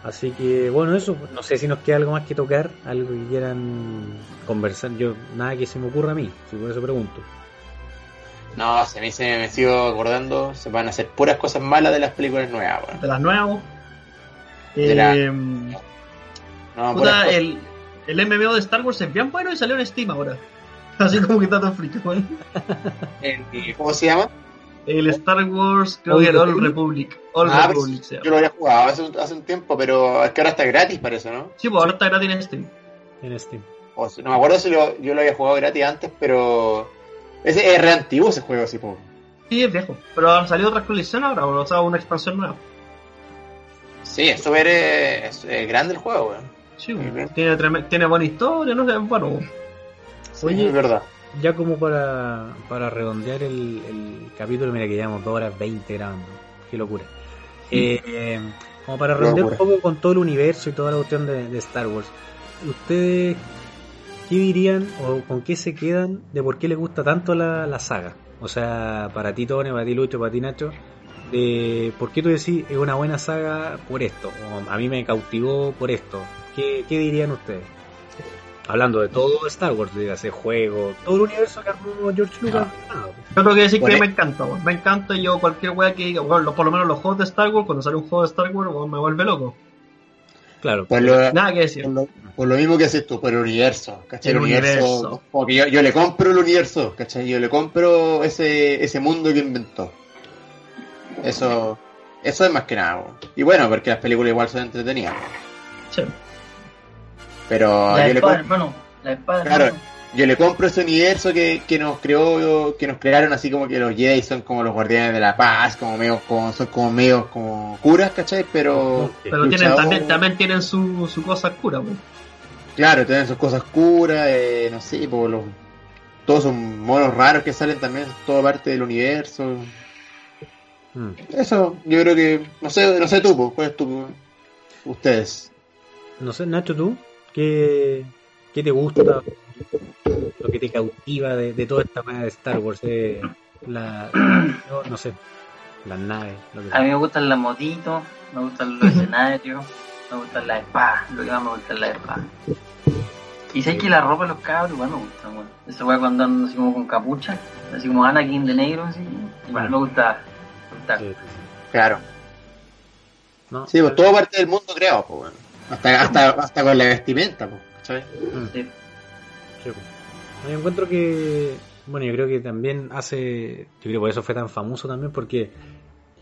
Así que, bueno, eso. No sé si nos queda algo más que tocar, algo que quieran conversar. Yo, nada que se me ocurra a mí, si por eso pregunto. No, se me, se me sigo acordando. Se van a hacer puras cosas malas de las películas nuevas, de las nuevas. De la- Eh, No, puta, el, el MMO de Star Wars es bien bueno y salió en Steam ahora. [LAUGHS] Así como que está todo frito. El- ¿Cómo se llama? El Star Wars, creo Old que el All Republic. Republic. All Ah, Republic pues, se yo lo había jugado hace, un- hace un tiempo, pero es que ahora está gratis, parece, ¿no? Sí, pues ahora está gratis en Steam. En Steam. O no me acuerdo si lo- yo lo había jugado gratis antes, pero. Ese es re antiguo ese juego, así, po. Sí, es viejo. Pero han salido otras colecciones ahora, o sea, una expansión nueva. Sí, es súper eh, es, eh, grande el juego, weón. Sí, Muy bien. tiene, tiene buena historia, no sé, bueno. Sí, Oye. es verdad. Ya como para, para redondear el, el capítulo, mira que llevamos 2 horas 20 grabando. Qué locura. Eh, eh, como para redondear un poco con todo el universo y toda la cuestión de, de Star Wars. ¿Ustedes qué dirían o con qué se quedan de por qué les gusta tanto la, la saga? O sea, para ti Tone, para ti Lucho, para ti Nacho, de por qué tú decís es una buena saga por esto, o a mí me cautivó por esto. ¿Qué, qué dirían ustedes? Hablando de todo Star Wars, de hacer juegos, todo el universo que armó George Lucas. Ah, Yo tengo que decir Bueno, que me encanta. Me encanta y yo cualquier wea que diga, lo- por lo menos los juegos de Star Wars, cuando sale un juego de Star Wars, me vuelve loco. claro, Por lo, Nada que decir. por lo, por lo mismo que haces tú, por el universo, ¿cachai? El El, universo. universo. Porque yo, yo le compro el universo, ¿cachai? Yo le compro ese, ese mundo que inventó. Eso, eso es más que nada, weón. Y bueno, porque las películas igual son entretenidas. Sí. Pero la yo le, espada, hermano. La espada, Claro. hermano. yo le compro ese universo que, que nos creó, que nos crearon así como que los Jedi son como los guardianes de la paz, como medio, como, son como medio como curas, ¿cachai? Pero, Pero tienen, también, también tienen su, su cosa oscura, weón. Claro, tienen sus cosas curas, eh, no sé, por los, todos son monos raros que salen también, todo parte del universo. Mm. Eso, yo creo que, no sé, no sé tú, pues, ¿cuál es tu, ustedes? No sé, Nacho, tú, ¿qué, qué te gusta? Lo que te cautiva de, de toda esta manera de Star Wars, eh, la, yo no sé, las naves, lo que A mí me gustan las motitos, me gustan los [LAUGHS] escenarios, me gustan las espadas, lo que más me gusta es la espada. Y sé que la ropa de los cabros igual me gusta, weón. Esa weá cuando andan así como con capucha, así como Anakin de negro, así, igual me gusta. Me gusta. Sí, Claro. ¿no? Sí, pues todo parte del mundo creado, pues, bueno. Hasta, hasta, hasta con la vestimenta, pues, ¿sabes? Mm. Sí. Sí, pues. No, Yo encuentro que, bueno, yo creo que también hace, yo creo que por eso fue tan famoso también, porque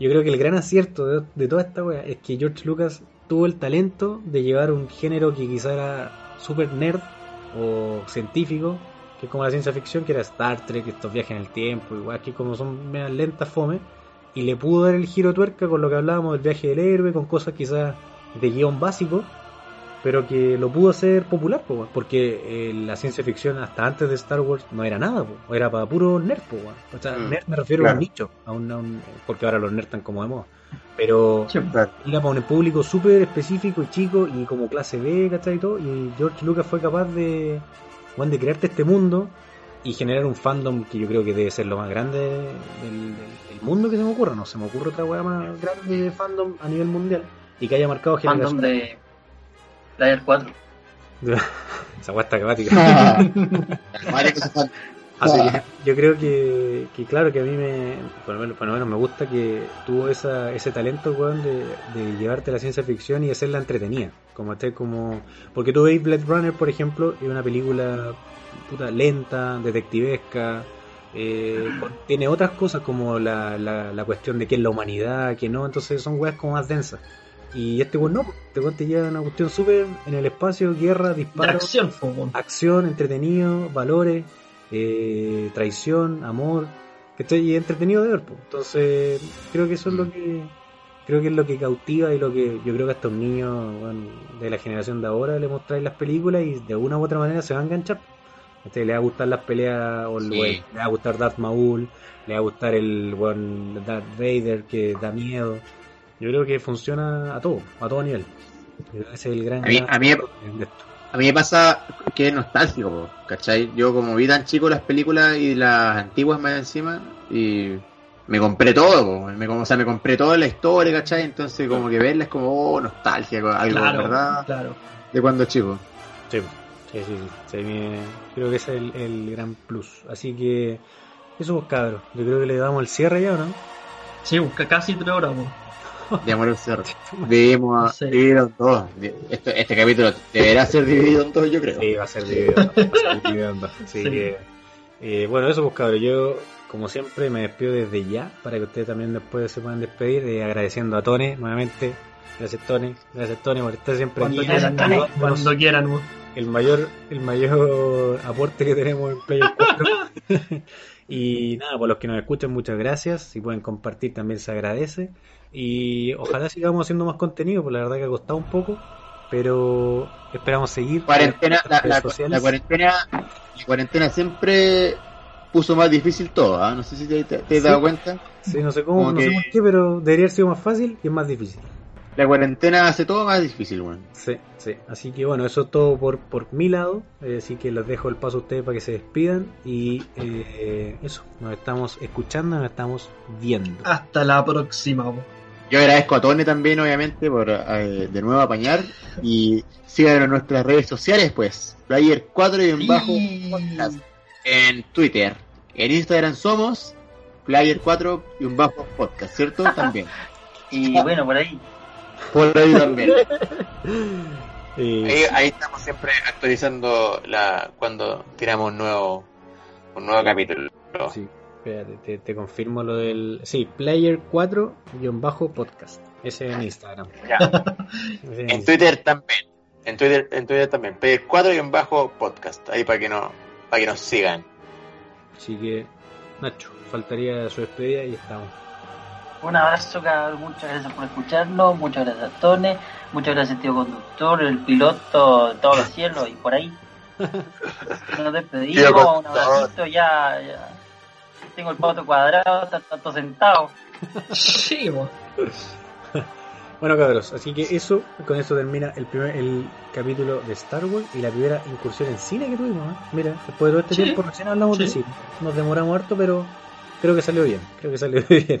yo creo que el gran acierto de, de toda esta wea es que George Lucas tuvo el talento de llevar un género que quizá era super nerd o científico, que es como la ciencia ficción, que era Star Trek, estos viajes en el tiempo, igual que como son medias lentas, fome, y le pudo dar el giro de tuerca con lo que hablábamos del viaje del héroe, con cosas quizás de guion básico, pero que lo pudo hacer popular, po, porque eh, la ciencia ficción hasta antes de Star Wars no era nada, po, era para puro nerd, po, o sea, Mm, nerd me refiero a claro. un nicho, a un, a un- porque ahora los nerds están como de moda, pero Sí. Claro. era para un público súper específico y chico y como clase B, ¿cachai? Y todo, y George Lucas fue capaz de, weón, de crearte este mundo y generar un fandom que yo creo que debe ser lo más grande del, del- del mundo que se me ocurra, no se me ocurre otra weá más grande de fandom a nivel mundial y que haya marcado Fandom generaciones. de Player 4. [LAUGHS] Esa weá está acabática. Ah. [LAUGHS] Así que yo creo que, que claro que a mí me por lo menos, por lo menos me gusta que tuvo esa, ese talento weón, de, de llevarte la ciencia ficción y hacerla entretenida como esté como porque tú veis Blade Runner por ejemplo es una película puta lenta detectivesca eh, [CLEARS THROAT] tiene otras cosas como la, la, la cuestión de qué es la humanidad que no entonces son weas como más densas y este weón no este weón te lleva una cuestión súper en el espacio guerra De disparos acción, acción, entretenido, valores, eh, traición, amor. Y entretenido de ver, po. Entonces, creo que eso es lo que creo que es lo que cautiva y lo que yo creo que a estos niños bueno, de la generación de ahora le mostráis las películas y de una u otra manera se van a enganchar. ¿cachai? Le va a gustar las peleas, o el Sí. le va a gustar Darth Maul, le va a gustar el weón Darth Vader que da miedo. Yo creo que funciona a todo, a todo nivel. Es el gran A mí- a mí- de esto. A mí me pasa que es nostálgico, ¿cachai? Yo como vi tan chico las películas y las antiguas más encima y me compré todo, me, o sea, me compré toda la historia, ¿cachai? Entonces como que verla es como, oh, nostalgia, algo, Claro, ¿verdad? claro. De cuando chico. Sí, sí, sí. sí. Sí, me- creo que ese es el, el gran plus. Así que, eso pues cabros. Yo creo que le damos el cierre ya, ¿o ¿no? Sí, busca casi tres horas, po. De amor al cerro. [LAUGHS] Vivimos Sí. dividido en dos. Este, este capítulo deberá ser dividido en dos, yo creo. Sí, va a ser dividido. va a ser dividido en dos. Así [LAUGHS] Sí. que, eh, bueno, eso pues cabros. Yo, como siempre, me despido desde ya para que ustedes también después se puedan despedir. eh, agradeciendo a Tone nuevamente. Gracias, Tone. Gracias, Tone, por estar siempre Cuando aquí. quieran, Tony. cuando quieran, el mayor el mayor [LAUGHS] aporte que tenemos en Player 4 Y nada, por los que nos escuchan, muchas gracias. Si pueden compartir también se agradece. Y ojalá sigamos haciendo más contenido, porque la verdad que ha costado un poco. Pero esperamos seguir. Cuarentena, en la, cuarentena, la cuarentena siempre puso más difícil todo, ¿ah? No sé si te, te- te has dado cuenta. Sí, no sé cómo, Como no sé que- por qué, pero debería haber sido más fácil y es más difícil. La cuarentena hace todo más difícil, weón. Sí, sí. Así que bueno, eso es todo por, por mi lado. Eh, así que les dejo el paso a ustedes para que se despidan. Y eh, eso, nos estamos escuchando, nos estamos viendo. Hasta la próxima. po. Yo agradezco a Tone también, obviamente, por eh, de nuevo apañar. Y síganos en nuestras redes sociales, pues. Player 4 y en bajo podcast. En Twitter. En Instagram somos Player 4 y un bajo podcast, ¿cierto? También. [LAUGHS] Y bueno, por ahí. Por ahí [LAUGHS] también. Ahí, ahí estamos siempre actualizando la cuando tiramos un nuevo un nuevo capítulo. sí, espérate, te, te confirmo lo del. Sí, Player 4-podcast. Ese en Instagram. Ya. [LAUGHS] En. Twitter también. En Twitter, en Twitter también. Player 4 y un bajo podcast. Ahí para que no, para que nos sigan. Así que, Nacho, faltaría su despedida y estamos. Un abrazo, cabrón. Muchas gracias por escucharnos. Muchas gracias, Tone. Muchas gracias, tío conductor, el piloto de todos los cielos y por ahí. [LAUGHS] Tío despedimos. Un abracito. Ya, ya. Tengo el pato cuadrado, está tanto sentado. Sí. [LAUGHS] Bueno, cabros, así que eso, con eso termina el primer el capítulo de Star Wars y la primera incursión en cine que tuvimos. ¿eh? Mira, después de todo este Sí, tiempo recién hablamos de cine. Nos demoramos harto, pero creo que salió bien. Creo que salió [LAUGHS] bien.